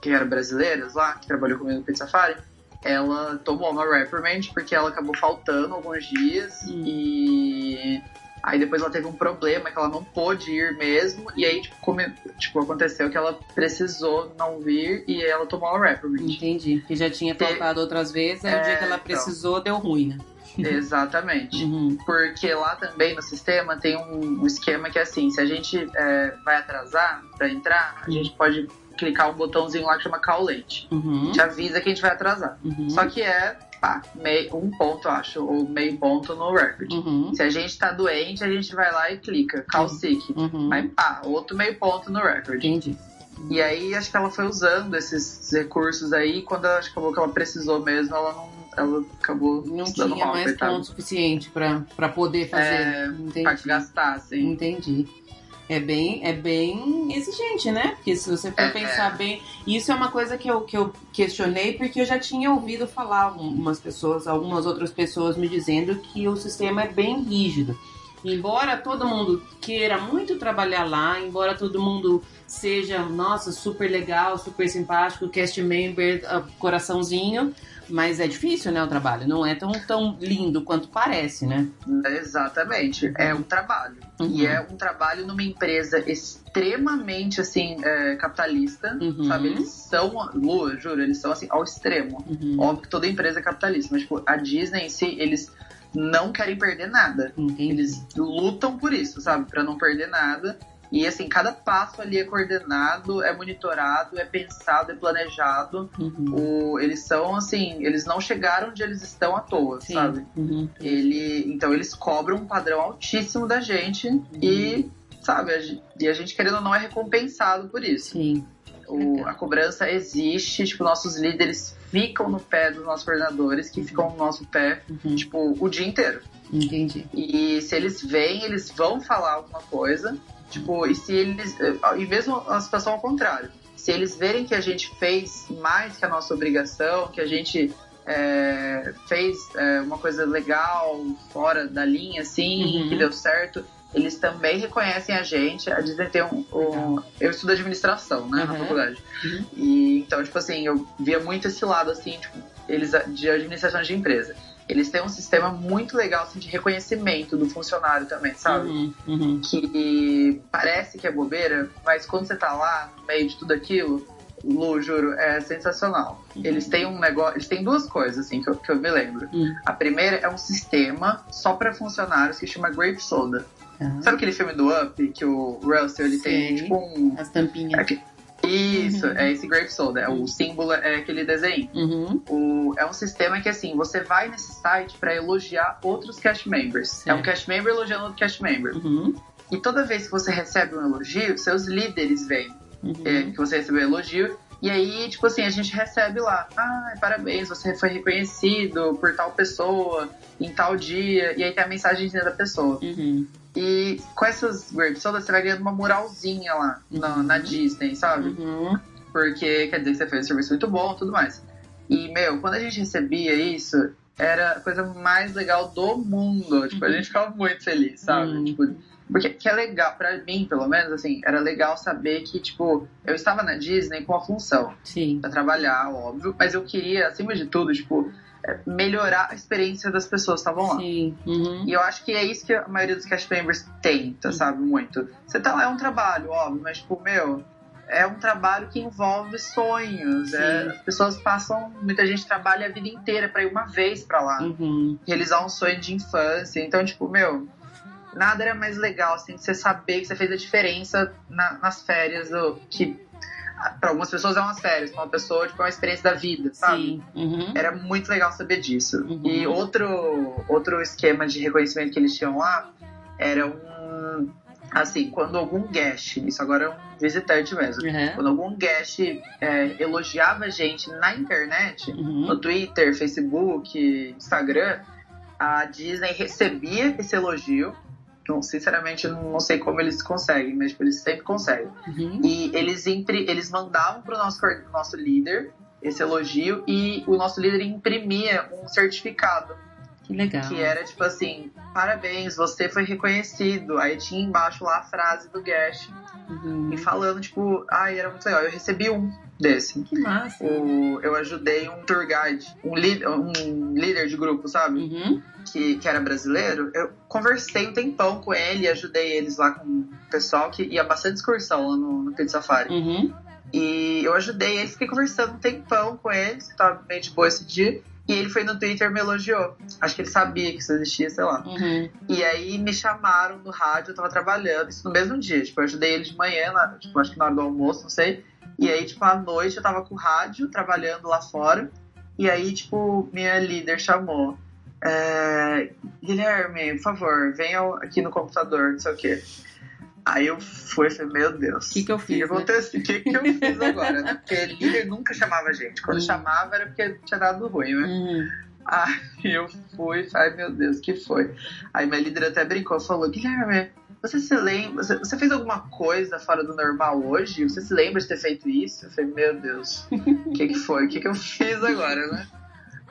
que era brasileiras lá, que trabalhou comigo no Pizza Safari, ela tomou uma reprimand porque ela acabou faltando alguns dias Hum. e Aí depois ela teve um problema que ela não pôde ir mesmo. E aí, tipo, como, tipo aconteceu que ela precisou não vir e ela tomou a reprimand. Entendi. Que já tinha faltado outras vezes, aí é, o dia que ela é, então. precisou então... deu ruim, né? Exatamente. Uhum. Porque lá também no sistema tem um, um esquema que é assim, se a gente é, vai atrasar para entrar, a gente pode clicar um botãozinho lá que chama call late. Uhum. Te avisa que a gente vai atrasar. Uhum. Só que é pá, meio, um ponto, acho, ou meio ponto no record. Uhum. Se a gente tá doente, a gente vai lá e clica, call sick. Uhum. Aí pá, outro meio ponto no record. Entendi. E aí acho que ela foi usando esses recursos aí, quando ela acabou que ela precisou mesmo, ela não. Ela acabou não tinha mal, mais ponto suficiente para poder fazer. É. Pra gastar, sim. Entendi é bem, é bem exigente, né? Porque se você for é, pensar é. bem. Isso é uma coisa que eu, que eu questionei, porque eu já tinha ouvido falar umas pessoas, algumas outras pessoas me dizendo que o sistema é bem rígido. Embora todo mundo queira muito trabalhar lá, embora todo mundo seja, nossa, super legal, super simpático, cast member, uh, coraçãozinho, mas é difícil, né, o trabalho. Não é tão, tão lindo quanto parece, né? Exatamente. É um trabalho. Uhum. E é um trabalho numa empresa extremamente, assim, é, capitalista, uhum. sabe? Eles são, Lu, juro, eles são, assim, ao extremo. Uhum. Óbvio que toda empresa é capitalista, mas, tipo, a Disney em si, eles não querem perder nada. Entendi. Eles lutam por isso, sabe? Para não perder nada. E assim, cada passo ali é coordenado, é monitorado, é pensado, é planejado. Uhum. O, eles são assim, eles não chegaram onde eles estão à toa, Sim. sabe? Uhum. Ele, então eles cobram um padrão altíssimo da gente uhum. e, sabe, a, e a gente querendo ou não é recompensado por isso. Sim. O, a cobrança existe, tipo, nossos líderes ficam no pé dos nossos coordenadores, que ficam no nosso pé, uhum. tipo, o dia inteiro. Entendi. E se eles vêm, eles vão falar alguma coisa. Tipo, e se eles. E mesmo a situação ao contrário. Se eles verem que a gente fez mais que a nossa obrigação, que a gente é, fez é, uma coisa legal, fora da linha, assim, uhum. que deu certo, eles também reconhecem a gente. A Disney tem um. um eu estudo administração, né, uhum. na faculdade. Uhum. E então, tipo assim, eu via muito esse lado, assim, tipo, eles de administração de empresa eles têm um sistema muito legal assim, de reconhecimento do funcionário também, sabe? Uhum, uhum. Que parece que é bobeira, mas quando você tá lá, no meio de tudo aquilo, Lu, juro, é sensacional. Uhum. Eles têm um negócio, eles têm duas coisas, assim, que eu, que eu me lembro. Uhum. A primeira é um sistema só para funcionários que chama Grape Soda. Uhum. Sabe aquele filme do Up, que o Russell, ele tem, tipo, um... As tampinhas. Isso, uhum. é esse Grape Soda. É, o símbolo é aquele desenho. Uhum. O, é um sistema que, assim, você vai nesse site para elogiar outros cast members. Certo. É um cast member elogiando outro cast member. Uhum. E toda vez que você recebe um elogio, seus líderes vêm. Uhum. É, que você recebeu elogio. E aí, tipo assim, a gente recebe lá, ah, parabéns, você foi reconhecido por tal pessoa, em tal dia, e aí tem a mensagem da pessoa. Uhum. E com essas Grape Soda, você vai ganhando uma moralzinha lá uhum. na, na, Disney, sabe? Uhum. Porque quer dizer que você fez um serviço muito bom tudo mais. E, meu, quando a gente recebia isso, era a coisa mais legal do mundo. Tipo, a gente ficava muito feliz, sabe? Uhum. Tipo, porque que é legal, pra mim, pelo menos, assim, era legal saber que, tipo, eu estava na Disney com a função. Sim. Pra trabalhar, óbvio. Mas eu queria, acima de tudo, tipo, melhorar a experiência das pessoas que estavam lá. Sim. Uhum. E eu acho que é isso que a maioria dos cast members tenta, uhum. sabe? Muito. Você tá lá, é um trabalho, óbvio, mas, tipo, meu, é um trabalho que envolve sonhos. É, as pessoas passam, muita gente trabalha a vida inteira para ir uma vez para lá, uhum. realizar um sonho de infância. Então, tipo, meu, nada era mais legal assim, você saber que você fez a diferença na, nas férias, do, que para algumas pessoas é umas férias, para uma pessoa tipo, é uma experiência da vida, sabe? Sim. Uhum. Era muito legal saber disso. Uhum. E outro, outro esquema de reconhecimento que eles tinham lá era um. Assim, quando algum guest, isso agora é um visitante mesmo, uhum. quando algum guest é, elogiava a gente na internet, uhum. no Twitter, Facebook, Instagram, a Disney recebia esse elogio então, sinceramente, não sei como eles conseguem, mas tipo, eles sempre conseguem. Uhum. E eles, eles mandavam pro nosso, nosso líder esse elogio e o nosso líder imprimia um certificado Que legal. Que era tipo assim, parabéns, você foi reconhecido. Aí tinha embaixo lá a frase do Gersh. Uhum. E falando, tipo, ai, era muito legal. Eu recebi um desse. Que massa. O, eu ajudei um tour guide, um, li, um líder de grupo, sabe? Uhum. Que, que era brasileiro. Eu conversei um tempão com ele, ajudei eles lá com o pessoal que ia bastante excursão lá no, no Pit Safari. Uhum. E eu ajudei ele, fiquei conversando um tempão com eles, que tava meio de boa esse dia. E ele foi no Twitter e me elogiou. Acho que ele sabia que isso existia, sei lá. Uhum. E aí me chamaram no rádio, eu tava trabalhando, isso no mesmo dia. Tipo, eu ajudei ele de manhã, lá, tipo, acho que na hora do almoço, não sei. E aí, tipo, à noite eu tava com o rádio, trabalhando lá fora. E aí, tipo, minha líder chamou. É, Guilherme, por favor, venha aqui no computador, não sei o quê. Aí eu fui e falei, meu Deus. O que, que eu fiz? O que, né? que, que, eu fiz agora, né? Porque líder nunca chamava a gente. Quando Hum. chamava era porque tinha dado ruim, né? Uhum. Aí eu fui, ai meu Deus, que foi? Aí minha líder até brincou, falou, Guilherme, você se lembra, você, você fez alguma coisa fora do normal hoje? Você se lembra de ter feito isso? Eu falei, meu Deus, o que que foi? O que que eu fiz agora, né?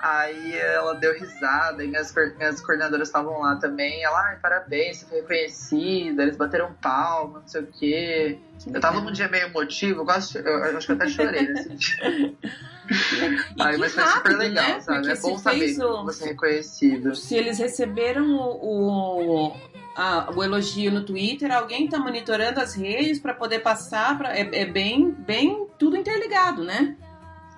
Aí ela deu risada e minhas, minhas coordenadoras estavam lá também. Ela, ai, parabéns, você foi reconhecida, eles bateram palma, não sei o quê. Eu tava num dia meio emotivo, eu, quase, eu, eu acho que eu até chorei nesse dia. Que mas foi super rápido, legal, né? sabe? Porque É bom saber o- você é reconhecido. Se eles receberam o, o, a- o elogio no Twitter, alguém tá monitorando as redes para poder passar. Pra, é, é bem, bem tudo interligado, né?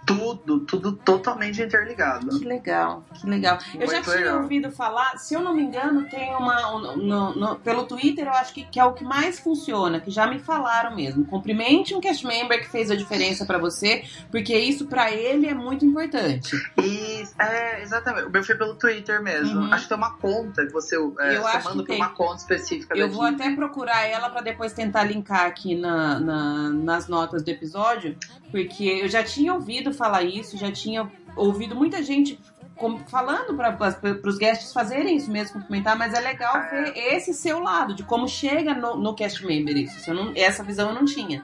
Tudo, tudo totalmente interligado. Que legal, que legal. Eu já Muito tinha legal. ouvido falar, se eu não me engano, tem uma. um- no- no- pelo Twitter, eu acho que, que é o que mais funciona, que já me falaram mesmo. Cumprimente um cast member que fez a diferença pra você, porque isso pra ele é muito importante. E, é, exatamente. O meu foi pelo Twitter mesmo. Uhum. Acho que tem uma conta que você, é, Eu você acho manda que pra uma conta específica Eu vou até procurar ela pra depois tentar linkar aqui na, na- nas notas do episódio, porque eu já tinha ouvido falar isso, já tinha ouvido muita gente falando para os guests fazerem isso mesmo, cumprimentar, mas é legal ver esse seu lado, de como chega no, no cast member isso. Não- essa visão eu não tinha.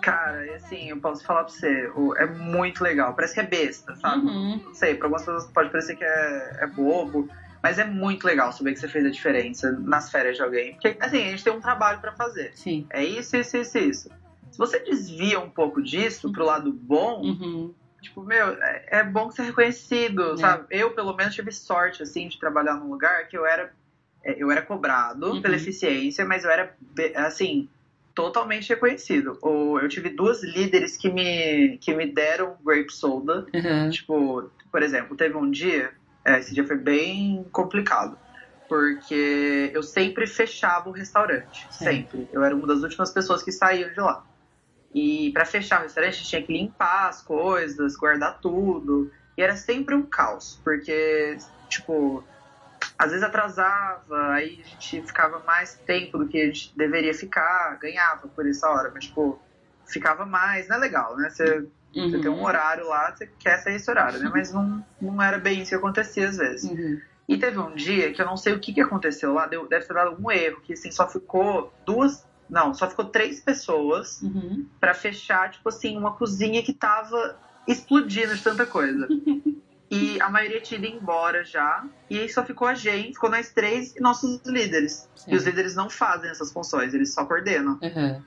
Cara, assim, eu posso falar pra você, é muito legal. Parece que é besta, sabe? Uhum. Não sei, pra algumas pessoas pode parecer que é, é bobo, mas é muito legal saber que você fez a diferença nas férias de alguém. Porque, assim, a gente tem um trabalho pra fazer. Sim. É isso, isso, isso, isso. Se você desvia um pouco disso pro lado bom, Uhum. tipo, meu, é, é bom ser reconhecido, É. sabe? Eu, pelo menos, tive sorte, assim, de trabalhar num lugar que eu era, é, eu era cobrado Uhum. pela eficiência, mas eu era, assim, totalmente reconhecido. Ou eu tive duas líderes que me, que me deram grape soda. Uhum. Tipo, por exemplo, teve um dia, é, esse dia foi bem complicado. Porque eu sempre fechava o restaurante. Sempre. Eu era uma das últimas pessoas que saíam de lá. E pra fechar o restaurante tinha que limpar as coisas, guardar tudo. E era sempre um caos, porque, tipo, às vezes atrasava, aí a gente ficava mais tempo do que a gente deveria ficar, ganhava por essa hora, mas, tipo, ficava mais, não é legal, né? Você, você tem um Uhum. horário lá, você quer sair esse horário, né? Mas não, não era bem isso que acontecia às vezes. Uhum. E teve um dia que eu não sei o que, que aconteceu lá, deu, deve ter dado algum erro, que assim, só ficou duas. Não, só ficou três pessoas Uhum. pra fechar, tipo assim, uma cozinha que tava explodindo de tanta coisa. E a maioria tinha ido embora já. E aí só ficou a gente, ficou nós três e nossos líderes. E os Sim. líderes não fazem essas funções, eles só coordenam. Uhum.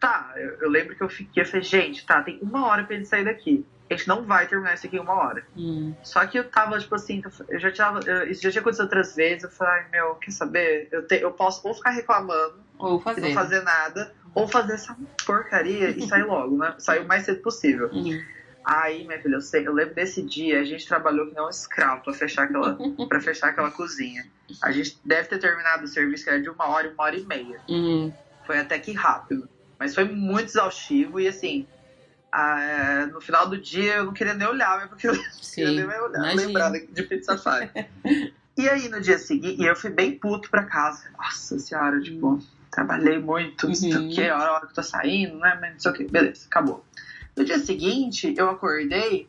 Tá, eu, eu lembro que eu fiquei, eu falei, gente, tá, tem uma hora pra gente sair daqui. A gente não vai terminar isso aqui em uma hora. Uhum. Só que eu tava, tipo assim, eu já tava. eu- isso já tinha acontecido outras vezes. Eu falei, ai, meu, quer saber? Eu, te, eu posso ou ficar reclamando Ou fazer. não fazer nada, ou fazer essa porcaria e sair logo, né? Sair o mais cedo possível. Uhum. Aí, minha filha, eu, sei, eu lembro desse dia, a gente trabalhou que nem um escravo pra fechar aquela, pra fechar aquela cozinha. A gente deve ter terminado o serviço que era de uma hora uma hora e meia. Uhum. Foi até que rápido. Mas foi muito exaustivo e assim. ah, no final do dia eu não queria nem olhar, mas porque eu Sim. queria nem olhar, lembrar de Pizza Safari. e aí no dia seguinte, e eu fui bem puto pra casa. Nossa senhora, tipo, trabalhei muito, não sei Uhum. o que, a hora que eu tô saindo, né? Mas não sei o que, beleza, acabou. No dia seguinte, eu acordei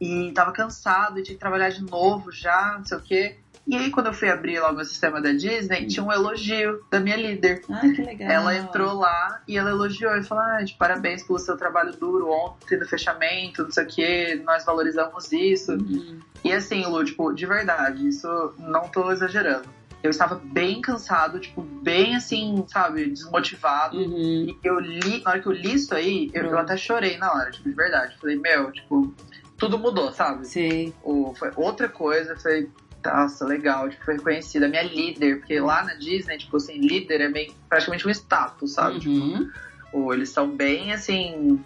e tava cansado e tinha que trabalhar de novo já, não sei o que. E aí, quando eu fui abrir lá o meu sistema da Disney, tinha um elogio da minha líder. Ah, que legal. Ela entrou lá e ela elogiou e falou: ah, de parabéns pelo seu trabalho duro ontem no fechamento, não sei o que, nós valorizamos isso. Uhum. E assim, Lu, tipo, de verdade, isso não tô exagerando. Eu estava bem cansado, tipo, bem assim, sabe, desmotivado. Uhum. E eu li, na hora que eu li isso aí, eu, eu Uhum. até chorei na hora, tipo, de verdade. Falei, meu, tipo, tudo mudou, sabe? Sei. Ou foi outra coisa, foi, nossa, legal, tipo, foi reconhecida. Minha líder, porque lá na Disney, tipo assim, líder é meio, praticamente um status, sabe? Tipo, Uhum. ou eles são bem, assim,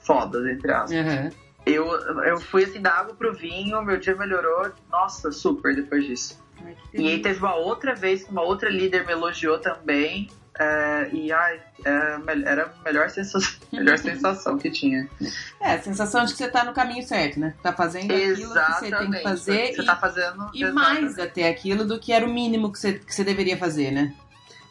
fodas, entre aspas. Uhum. Eu, eu fui, assim, da água pro vinho, meu dia melhorou, nossa, super depois disso. Ai, E aí teve uma outra vez que uma outra líder me elogiou também. é, e ai, é, era a melhor sensação, melhor sensação que tinha. É, a sensação de que você tá no caminho certo, né? Tá fazendo aquilo que você tem Exatamente. que fazer Você e, tá fazendo. e mais até aquilo do que era o mínimo que você, que você deveria fazer, né?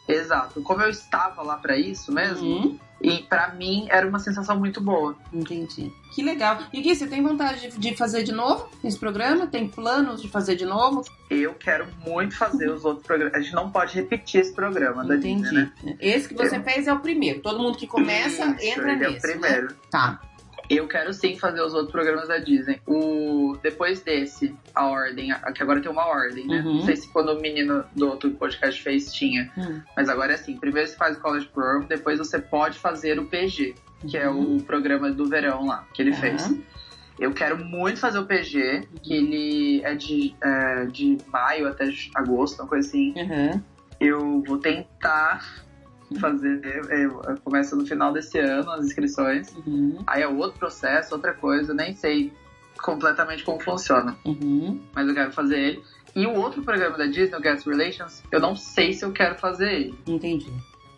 Exato. Como eu estava lá pra isso mesmo, Uhum. E pra mim era uma sensação muito boa. Entendi. Que legal. E Gui, você tem vontade de, de fazer de novo esse programa? Tem planos de fazer de novo? Eu quero muito fazer os outros programas. A gente não pode repetir esse programa da Entendi. Disney, né? Esse que você fez é o primeiro. Todo mundo que começa Isso, entra ele nesse. é o primeiro. Né? Tá. Eu quero sim fazer os outros programas da Disney. O depois desse, a ordem, que agora tem uma ordem, né? Uhum. Não sei se quando o menino do outro podcast fez tinha, Hum. mas agora é assim. Primeiro você faz o College Program, depois você pode fazer o PG, que é Uhum. o programa do verão lá que ele fez. Eu quero muito fazer o PG, que ele é de, é, de maio até agosto, uma coisa assim. Uhum. Eu vou tentar fazer. é, começa no final desse ano as inscrições. Uhum. Aí é outro processo, outra coisa, nem sei completamente como funciona, Uhum. mas eu quero fazer ele. E o outro programa da Disney, o Guest Relations, eu não sei se eu quero fazer ele, Entendi.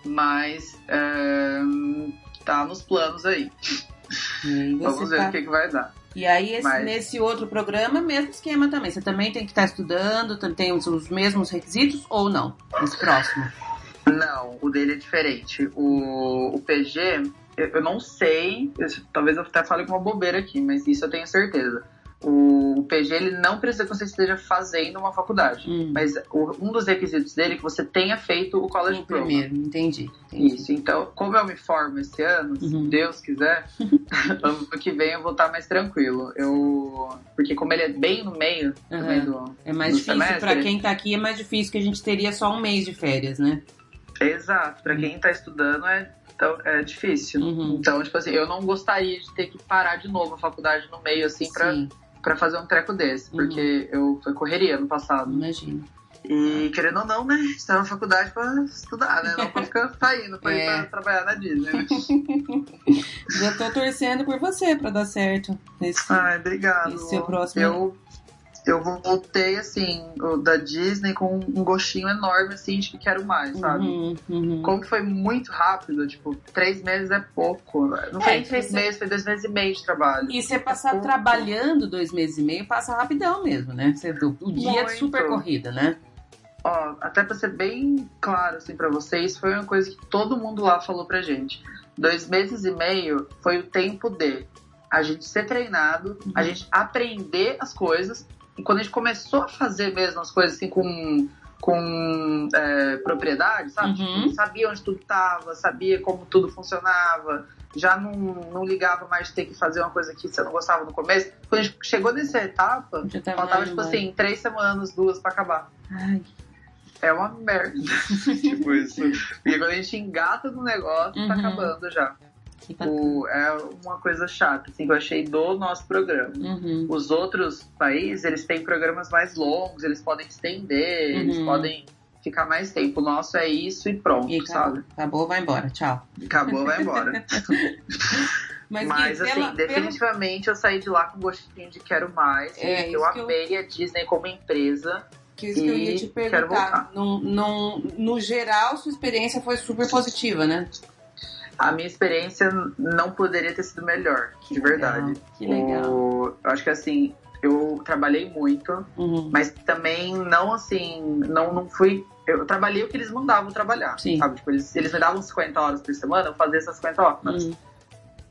mas é, tá nos planos aí. Vamos ver tá- o que, que vai dar. E aí, esse- Mas- nesse outro programa, mesmo esquema também. Você também tem que estar estudando, tam- tem os, os mesmos requisitos ou não? Esse próximo. Não, o dele é diferente. O, o PG, eu, eu não sei, eu- talvez eu até fale com uma bobeira aqui, mas isso eu tenho certeza. O, o PG, ele não precisa que você esteja fazendo uma faculdade. Hum. Mas o- um dos requisitos dele é que você tenha feito o College Program. primeiro, entendi. entendi. Isso, então, como eu me formo esse ano, Uhum. se Deus quiser, ano que vem eu vou estar mais tranquilo. Eu. Porque como ele é bem no meio também do. É mais difícil, pra quem tá aqui, é mais difícil que a gente teria só um mês de férias, né? Exato, pra quem tá estudando é, então, é difícil. Uhum. Então, tipo assim, eu não gostaria de ter que parar de novo a faculdade no meio, assim, pra, Sim, pra fazer um treco desse. Uhum. Porque eu foi correria no passado. imagino. E querendo ou não, né? Isso é uma faculdade pra estudar, né? Não pra ficar saindo pra ir É. pra trabalhar na Disney. né? Já tô torcendo por você pra dar certo. Esse... Ai, obrigado. Esse é o próximo. Eu, eu voltei, assim, o da Disney com um gostinho enorme, assim, de que quero mais, sabe? Uhum, uhum. Como que foi muito rápido, tipo, três meses é pouco. Não foi É, nem três você- meses, foi dois meses e meio de trabalho. E você passar pouco. trabalhando dois meses e meio, passa rapidão mesmo, né? Você, o o dia é Muito. super corrida, né? Ó, até pra ser bem claro, assim, pra vocês, foi uma coisa que todo mundo lá falou pra gente. Dois meses e meio foi o tempo de a gente ser treinado, a Uhum. gente aprender as coisas. E quando a gente começou a fazer mesmo as coisas assim com, com é, propriedade, sabe? Uhum. Tipo, sabia onde tudo tava, sabia como tudo funcionava. Já não, não ligava mais de ter que fazer uma coisa que você não gostava no começo. Quando a gente chegou nessa etapa, tava faltava, tipo assim, três semanas, duas pra acabar. Ai, É uma merda. tipo isso. Porque quando a gente engata no negócio, tá Uhum. acabando já. O, é uma coisa chata, assim, que eu achei do nosso programa. Uhum. Os outros países, eles têm programas mais longos, eles podem estender, eles Uhum. podem ficar mais tempo. O nosso é isso e pronto, E acabou, sabe? acabou, vai embora, tchau. Acabou, vai embora. Mas, Mas, assim, pela- pela- definitivamente eu saí de lá com gostinho de quero mais. É, eu que eu- amei a Disney como empresa. que isso que eu ia te perguntar. Num, num- no geral, sua experiência foi super positiva, né? A minha experiência não poderia ter sido melhor, Que de verdade. legal, que legal. O- eu acho que assim, eu trabalhei muito, Uhum. mas também não assim, não, não fui. Eu trabalhei o que eles mandavam trabalhar. Sim. Sabe? Tipo, eles, eles me davam 50 horas por semana, eu fazia essas 50 horas. Uhum.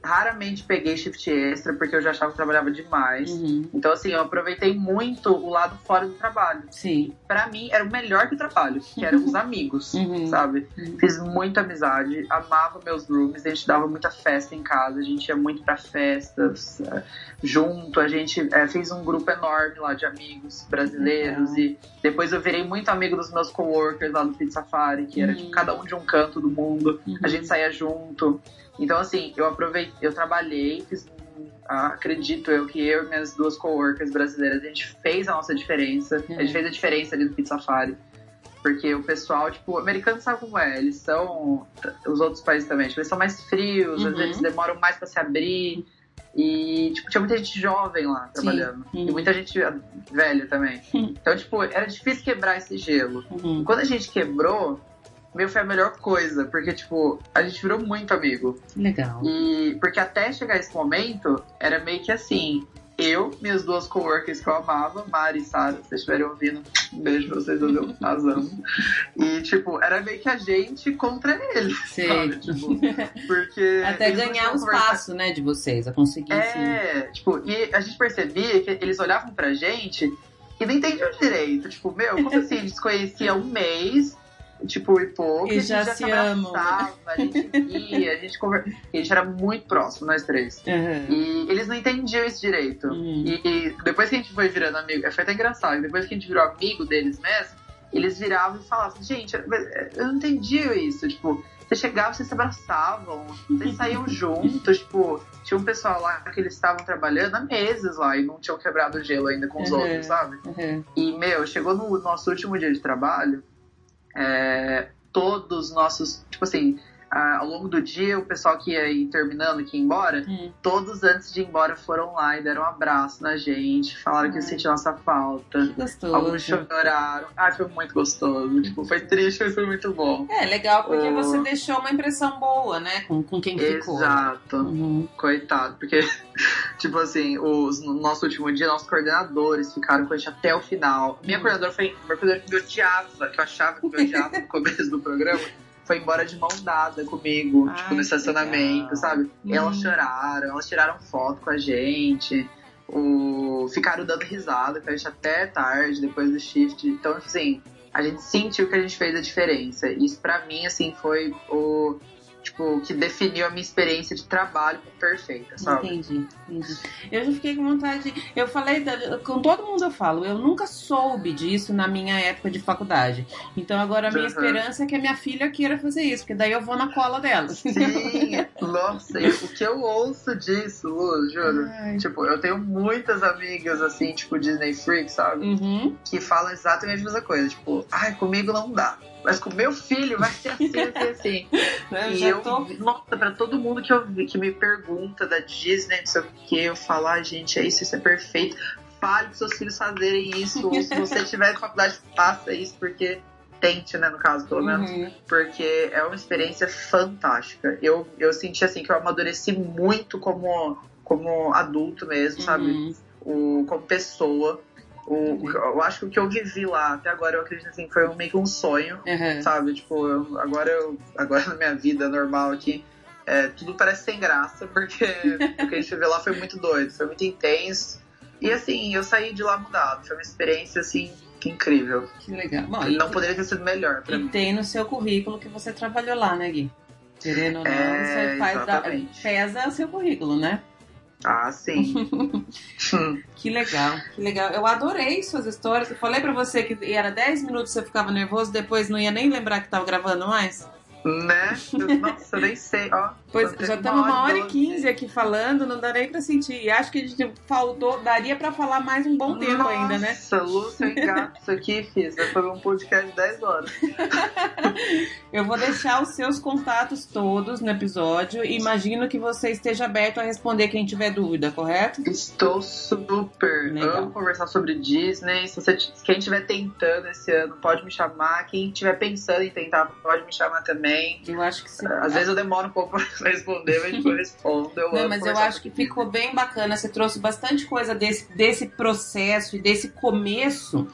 Raramente peguei shift extra porque eu já achava que trabalhava demais. Uhum. Então, assim, eu aproveitei muito o lado fora do trabalho. Sim. Pra mim, era o melhor que o trabalho, que eram os amigos, Uhum. sabe? Uhum. Fiz muita amizade, amava meus rooms, a gente dava muita festa em casa, a gente ia muito pra festas eh, junto, a gente eh, fez um grupo enorme lá de amigos brasileiros e depois eu virei muito amigo dos meus coworkers lá do Pizza Safari, que era Uhum. tipo, cada um de um canto do mundo, Uhum. a gente saía junto. Então assim, eu aproveitei, eu trabalhei, fiz ah, acredito eu que eu e minhas duas coworkers brasileiras, a gente fez a nossa diferença, a Uhum. gente fez a diferença ali no Pizza Safari. Porque o pessoal, tipo, o americano sabe como é, eles são. Os outros países também, tipo, eles são mais frios, Uhum. às vezes demoram mais pra se abrir. E, tipo, tinha muita gente jovem lá trabalhando. Uhum. E muita gente velha também. Uhum. Então, tipo, era difícil quebrar esse gelo. Uhum. Quando a gente quebrou, meio foi a melhor coisa, porque, tipo, a gente virou muito amigo. Legal. E porque até chegar esse momento, era meio que assim. Eu, minhas duas coworkers que eu amava, Mari e Sara, se vocês estiverem ouvindo, um beijo pra vocês, eu as amo. E, tipo, era meio que a gente contra eles, Sei. sabe? Tipo, porque. Até ganhar o espaço, né, de vocês, a conseguir. É, tipo, e a gente percebia que eles olhavam pra gente e não entendiam direito. Tipo, meu, como assim? A gente se conhecia um mês, tipo, e pouco, E a gente já já se se abraçava, a gente via, a gente conversava. A gente era muito próximo, nós três. Uhum. E eles não entendiam isso direito. Uhum. E, e depois que a gente foi virando amigo, foi até engraçado, depois que a gente virou amigo deles mesmo, eles viravam e falavam, gente, eu não entendi isso, tipo, você chegava, vocês se abraçavam, vocês saíam juntos, tipo, tinha um pessoal lá que eles estavam trabalhando há meses lá e não tinham quebrado o gelo ainda com os Uhum. outros, sabe? E, meu, chegou no nosso último dia de trabalho, é, todos os nossos, tipo assim, ah, ao longo do dia, o pessoal que ia ir terminando, que ia embora, Uhum. todos antes de ir embora foram lá e deram um abraço na gente, falaram que sentiam nossa falta. Que gostoso. Alguns choraram. Ai, foi muito gostoso. Tipo, foi triste, mas foi muito bom. É, legal, porque Oh. você deixou uma impressão boa, né, com, com quem ficou. Exato. Uhum. Coitado, porque, tipo assim, os, no nosso último dia, nossos coordenadores ficaram com a gente até o final. Minha Uhum. coordenadora foi. Coordenadora que me odiava, que eu achava que me odiava no começo do programa. Foi embora de mão dada comigo, Ai, tipo, no estacionamento, sabe? Uhum. Elas choraram, elas tiraram foto com a gente. O... Ficaram dando risada com a gente até tarde, depois do shift. Então, assim, a gente sentiu que a gente fez a diferença. Isso pra mim, assim, foi o. Tipo, que definiu a minha experiência de trabalho perfeita, sabe? Entendi, entendi. Eu já fiquei com vontade. Eu falei, com todo mundo eu falo, eu nunca soube disso na minha época de faculdade. Então agora a minha Uhum. esperança é que a minha filha queira fazer isso, porque daí eu vou na cola dela. Sim, nossa, o que eu ouço disso, Lu, juro. Ai. Tipo, eu tenho muitas amigas, assim, tipo, Disney Freak, sabe? Uhum. que falam exatamente a mesma coisa. Tipo, ai, comigo não dá. Mas com meu filho vai ser assim, assim. Eu e eu, tô. nossa, pra todo mundo que eu que me pergunta da Disney, não sei o que, eu falo, ai, gente, é isso, isso é perfeito. Fale pros seus filhos fazerem isso. Ou se você tiver faculdade, faça isso, porque tente, né, no caso, pelo menos. Uhum. Porque é uma experiência fantástica. Eu, eu senti, assim, que eu amadureci muito como, como adulto mesmo, sabe? Uhum. o, como pessoa. O, eu acho que o que eu vivi lá até agora, eu acredito assim, foi meio que um sonho, Uhum. sabe? Tipo, eu- agora, eu, agora na minha vida normal aqui, é, tudo parece sem graça, porque o que a gente viveu lá foi muito doido, foi muito intenso. E assim, eu saí de lá mudado. Foi uma experiência, assim, incrível. Que legal. Bom, Não poderia ter sido melhor pra e mim. tem no seu currículo que você trabalhou lá, né, Gui? Querendo ou não, É, você faz da, pesa o seu currículo, né? Ah, sim. Que legal, que legal. Eu adorei suas histórias. Eu falei pra você que era 10 minutos você ficava nervoso, depois não ia nem lembrar que tava gravando mais. Né? Nossa, eu nem sei, ó. Pois já estamos uma hora e quinze aqui falando, não dá nem pra sentir. E acho que a gente faltou, daria pra falar mais um bom tempo Nossa, ainda, né? Lúcio engato isso aqui, fiz. Fazer um podcast de 10 horas. Eu vou deixar os seus contatos todos no episódio. Imagino que você esteja aberto a responder quem tiver dúvida, correto? Estou super. Legal. Amo conversar sobre Disney. Se você, quem estiver tentando esse ano, pode me chamar. Quem estiver pensando em tentar, pode me chamar também. Eu acho que sim. Às vezes eu demoro um pouco pra responder, mas depois eu respondo. Eu Não, amo mas eu acho que ficou bem bacana. Você trouxe bastante coisa desse, desse processo e desse começo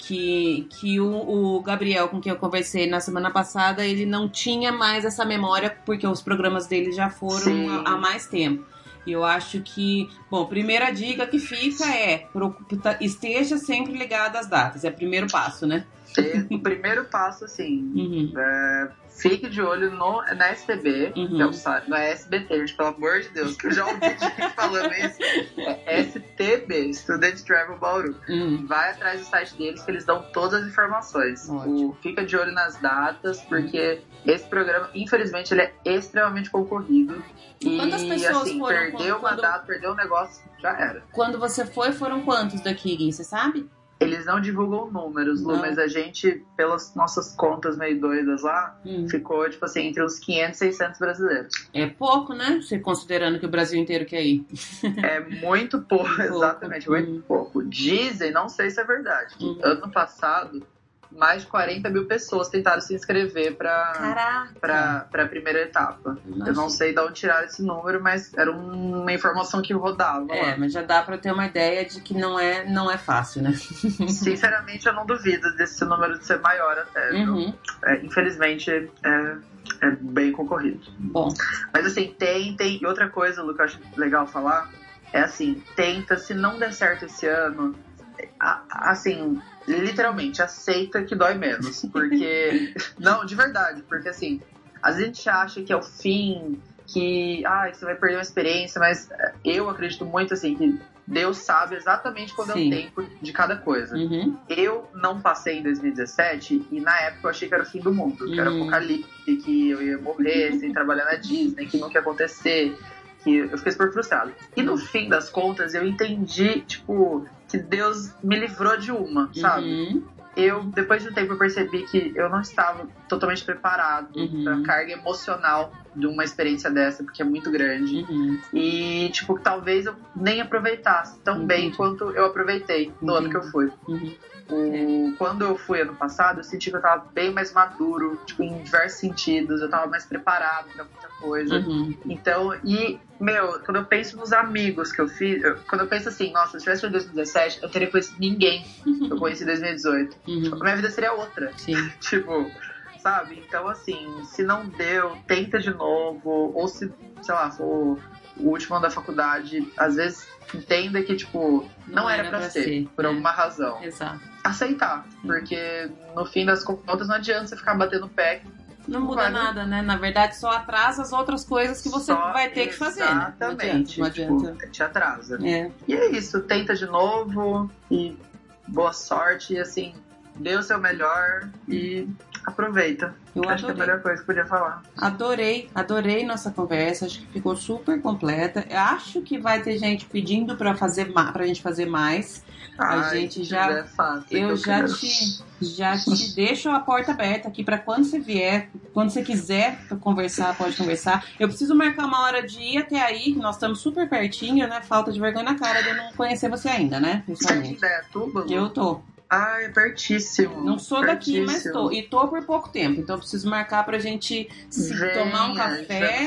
que, que o, o, Gabriel, com quem eu conversei na semana passada, ele não tinha mais essa memória, porque os programas dele já foram há, há, mais tempo. E eu acho que, bom, primeira dica que fica é esteja sempre ligado às datas, é o primeiro passo, né? o primeiro passo, assim, uhum. é, fique de olho no, na STB, uhum. que é o site, não é SBT, gente, pelo amor de Deus, que eu já ouvi gente falando isso. É STB, Student Travel Bauru. Uhum. Vai atrás do site deles que eles dão todas as informações. O, fica de olho nas datas, porque esse programa, infelizmente, ele é extremamente concorrido. Quantas e, pessoas assim, foram? Perdeu o mandato, perdeu o negócio, já era. Quando você foi, foram quantos daqui, Gui? Você sabe? Eles não divulgam números, Lu, mas a gente, pelas nossas contas meio doidas lá, hum. ficou, tipo assim, entre uns 500 e 600 brasileiros. É pouco, né? Você considerando que o Brasil inteiro quer ir. é muito pouco, exatamente, muito hum. pouco. Dizem, não sei se é verdade, que hum. ano passado mais de 40 mil pessoas tentaram se inscrever para a primeira etapa. Nossa. Eu não sei de onde tirar esse número, mas era uma informação que rodava. É, lá. mas já dá para ter uma ideia de que não é, não é fácil, né? Sinceramente, eu não duvido desse número de ser maior até. Uhum. É, infelizmente, é, é bem concorrido. Bom. Mas assim, tem, tem. E outra coisa, Lu, que eu acho legal falar, é assim, tenta, se não der certo esse ano, assim, literalmente, aceita que dói menos. Porque. não, de verdade, porque assim, às vezes a gente acha que é o fim, que ah, você vai perder uma experiência, mas eh, eu acredito muito assim que Deus sabe exatamente quando Sim. é o tempo de cada coisa. Uhum. Eu não passei em 2017 e na época eu achei que era o fim do mundo, uhum. que era uhum. apocalipse, que eu ia morrer sem trabalhar na Disney, que nunca ia acontecer, que eu fiquei super frustrado. E no fim das contas eu entendi, tipo, que Deus me livrou de uma, sabe? Uhum. Eu, depois de um tempo, eu percebi que eu não estava totalmente preparado uhum. para a carga emocional de uma experiência dessa, porque é muito grande. Uhum. E, tipo, talvez eu nem aproveitasse tão bem quanto eu aproveitei no ano que eu fui. O, quando eu fui ano passado, eu senti que eu tava bem mais maduro, tipo, em diversos sentidos, eu tava mais preparado pra muita coisa. Uhum. Então, e, meu, quando eu penso nos amigos que eu fiz, eu, quando eu penso assim, nossa, se eu tivesse em 2017, eu teria conhecido ninguém que eu conheci em 2018. Uhum. Tipo, a minha vida seria outra. Sim. tipo, sabe? Então, assim, se não deu, tenta de novo, ou se, sei lá, for o último ano da faculdade, às vezes entenda que, tipo, não, não era, era pra, ser, ser, por é. alguma razão. Exato. Aceitar, porque no fim das contas não adianta você ficar batendo pé não muda vai, nada, né? Na verdade, só atrasa as outras coisas que você vai ter que fazer. Né? Exatamente. Não adianta, não adianta. Tipo, te atrasa. É. E é isso, tenta de novo e boa sorte. E assim, dê o seu melhor e aproveita. Eu acho adorei. que é a melhor coisa que podia falar. Adorei, adorei nossa conversa. Acho que ficou super completa. Acho que vai ter gente pedindo para fazer pra gente fazer mais. Ai, a gente já fácil, eu, já quero. te já te deixo a porta aberta aqui para quando você vier, quando você quiser conversar, pode conversar. Eu preciso marcar uma hora de ir até aí, nós estamos super pertinho, né? Falta de vergonha na cara de eu não conhecer você ainda, né? Pessoalmente. Você é de Eu tô. Ah, é pertíssimo. Não sou pertíssimo. daqui, mas tô. E tô por pouco tempo. Então eu preciso marcar pra gente se Venha, tomar um café.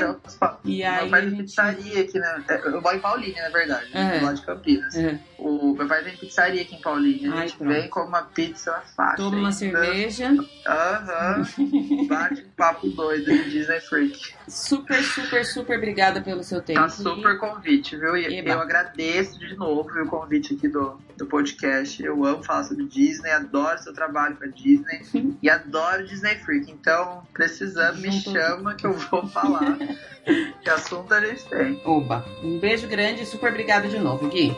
E aí. Meu pai gente... pizzaria aqui, né? Eu moro em Paulínia, na verdade. É. Lado de Campinas. É. O meu pai tem pizzaria aqui em Paulínia. A gente Ai, vem com uma pizza fácil. Toma uma cerveja. Aham. Uhum. Bate um papo doido de Disney Freak. Super, super, super obrigada pelo seu tempo. Tá super convite, viu? E Eba. eu agradeço de novo o convite aqui do, do podcast. Eu amo falar sobre Disney, adoro seu trabalho com a Disney e adoro Disney Freak. Então, precisando, me chama que eu vou falar. que assunto a gente tem. Oba, um beijo grande e super obrigado de novo, Gui.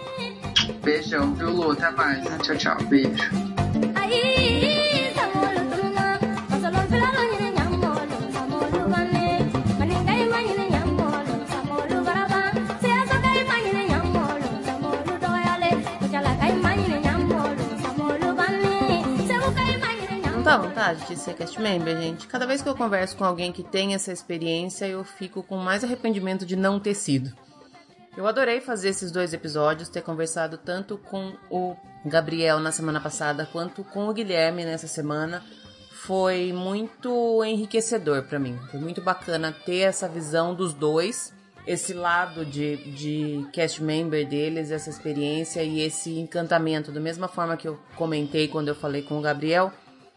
Beijão, viu, Lu? Até mais. Tchau, tchau. Beijo. Vontade de ser cast member, gente. Cada vez que eu converso com alguém que tem essa experiência, eu fico com mais arrependimento de não ter sido. Eu adorei fazer esses dois episódios, ter conversado tanto com o Gabriel na semana passada quanto com o Guilherme nessa semana. Foi muito enriquecedor para mim. Foi muito bacana ter essa visão dos dois esse lado de, de cast member deles, essa experiência e esse encantamento. Da mesma forma que eu comentei quando eu falei com o Gabriel,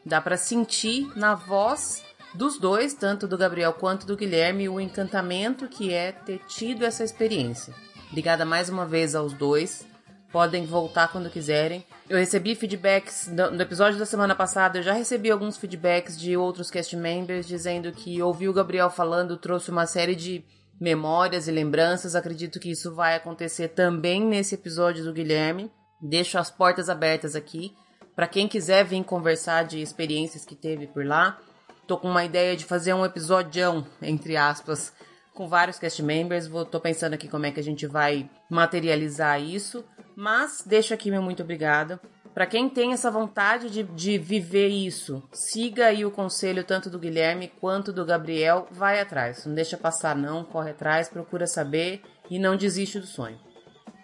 dá para sentir na voz dos dois, tanto do Gabriel quanto do Guilherme, o encantamento que é ter tido essa experiência. Obrigada mais uma vez aos dois. Podem voltar quando quiserem. Eu recebi feedbacks no episódio da semana passada. Eu já recebi alguns feedbacks de outros cast members dizendo que ouvir o Gabriel falando trouxe uma série de memórias e lembranças. Acredito que isso vai acontecer também nesse episódio do Guilherme. Deixo as portas abertas aqui para quem quiser vir conversar de experiências que teve por lá. Tô com uma ideia de fazer um episódio, entre aspas, com vários cast members. Vou, tô pensando aqui como é que a gente vai materializar isso. Mas deixo aqui meu muito obrigada. Para quem tem essa vontade de, de viver isso, siga aí o conselho tanto do Guilherme quanto do Gabriel. Vai atrás. Não deixa passar, não. Corre atrás, procura saber e não desiste do sonho.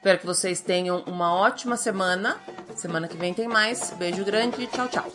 Espero que vocês tenham uma ótima semana. Semana que vem tem mais. Beijo grande e tchau, tchau.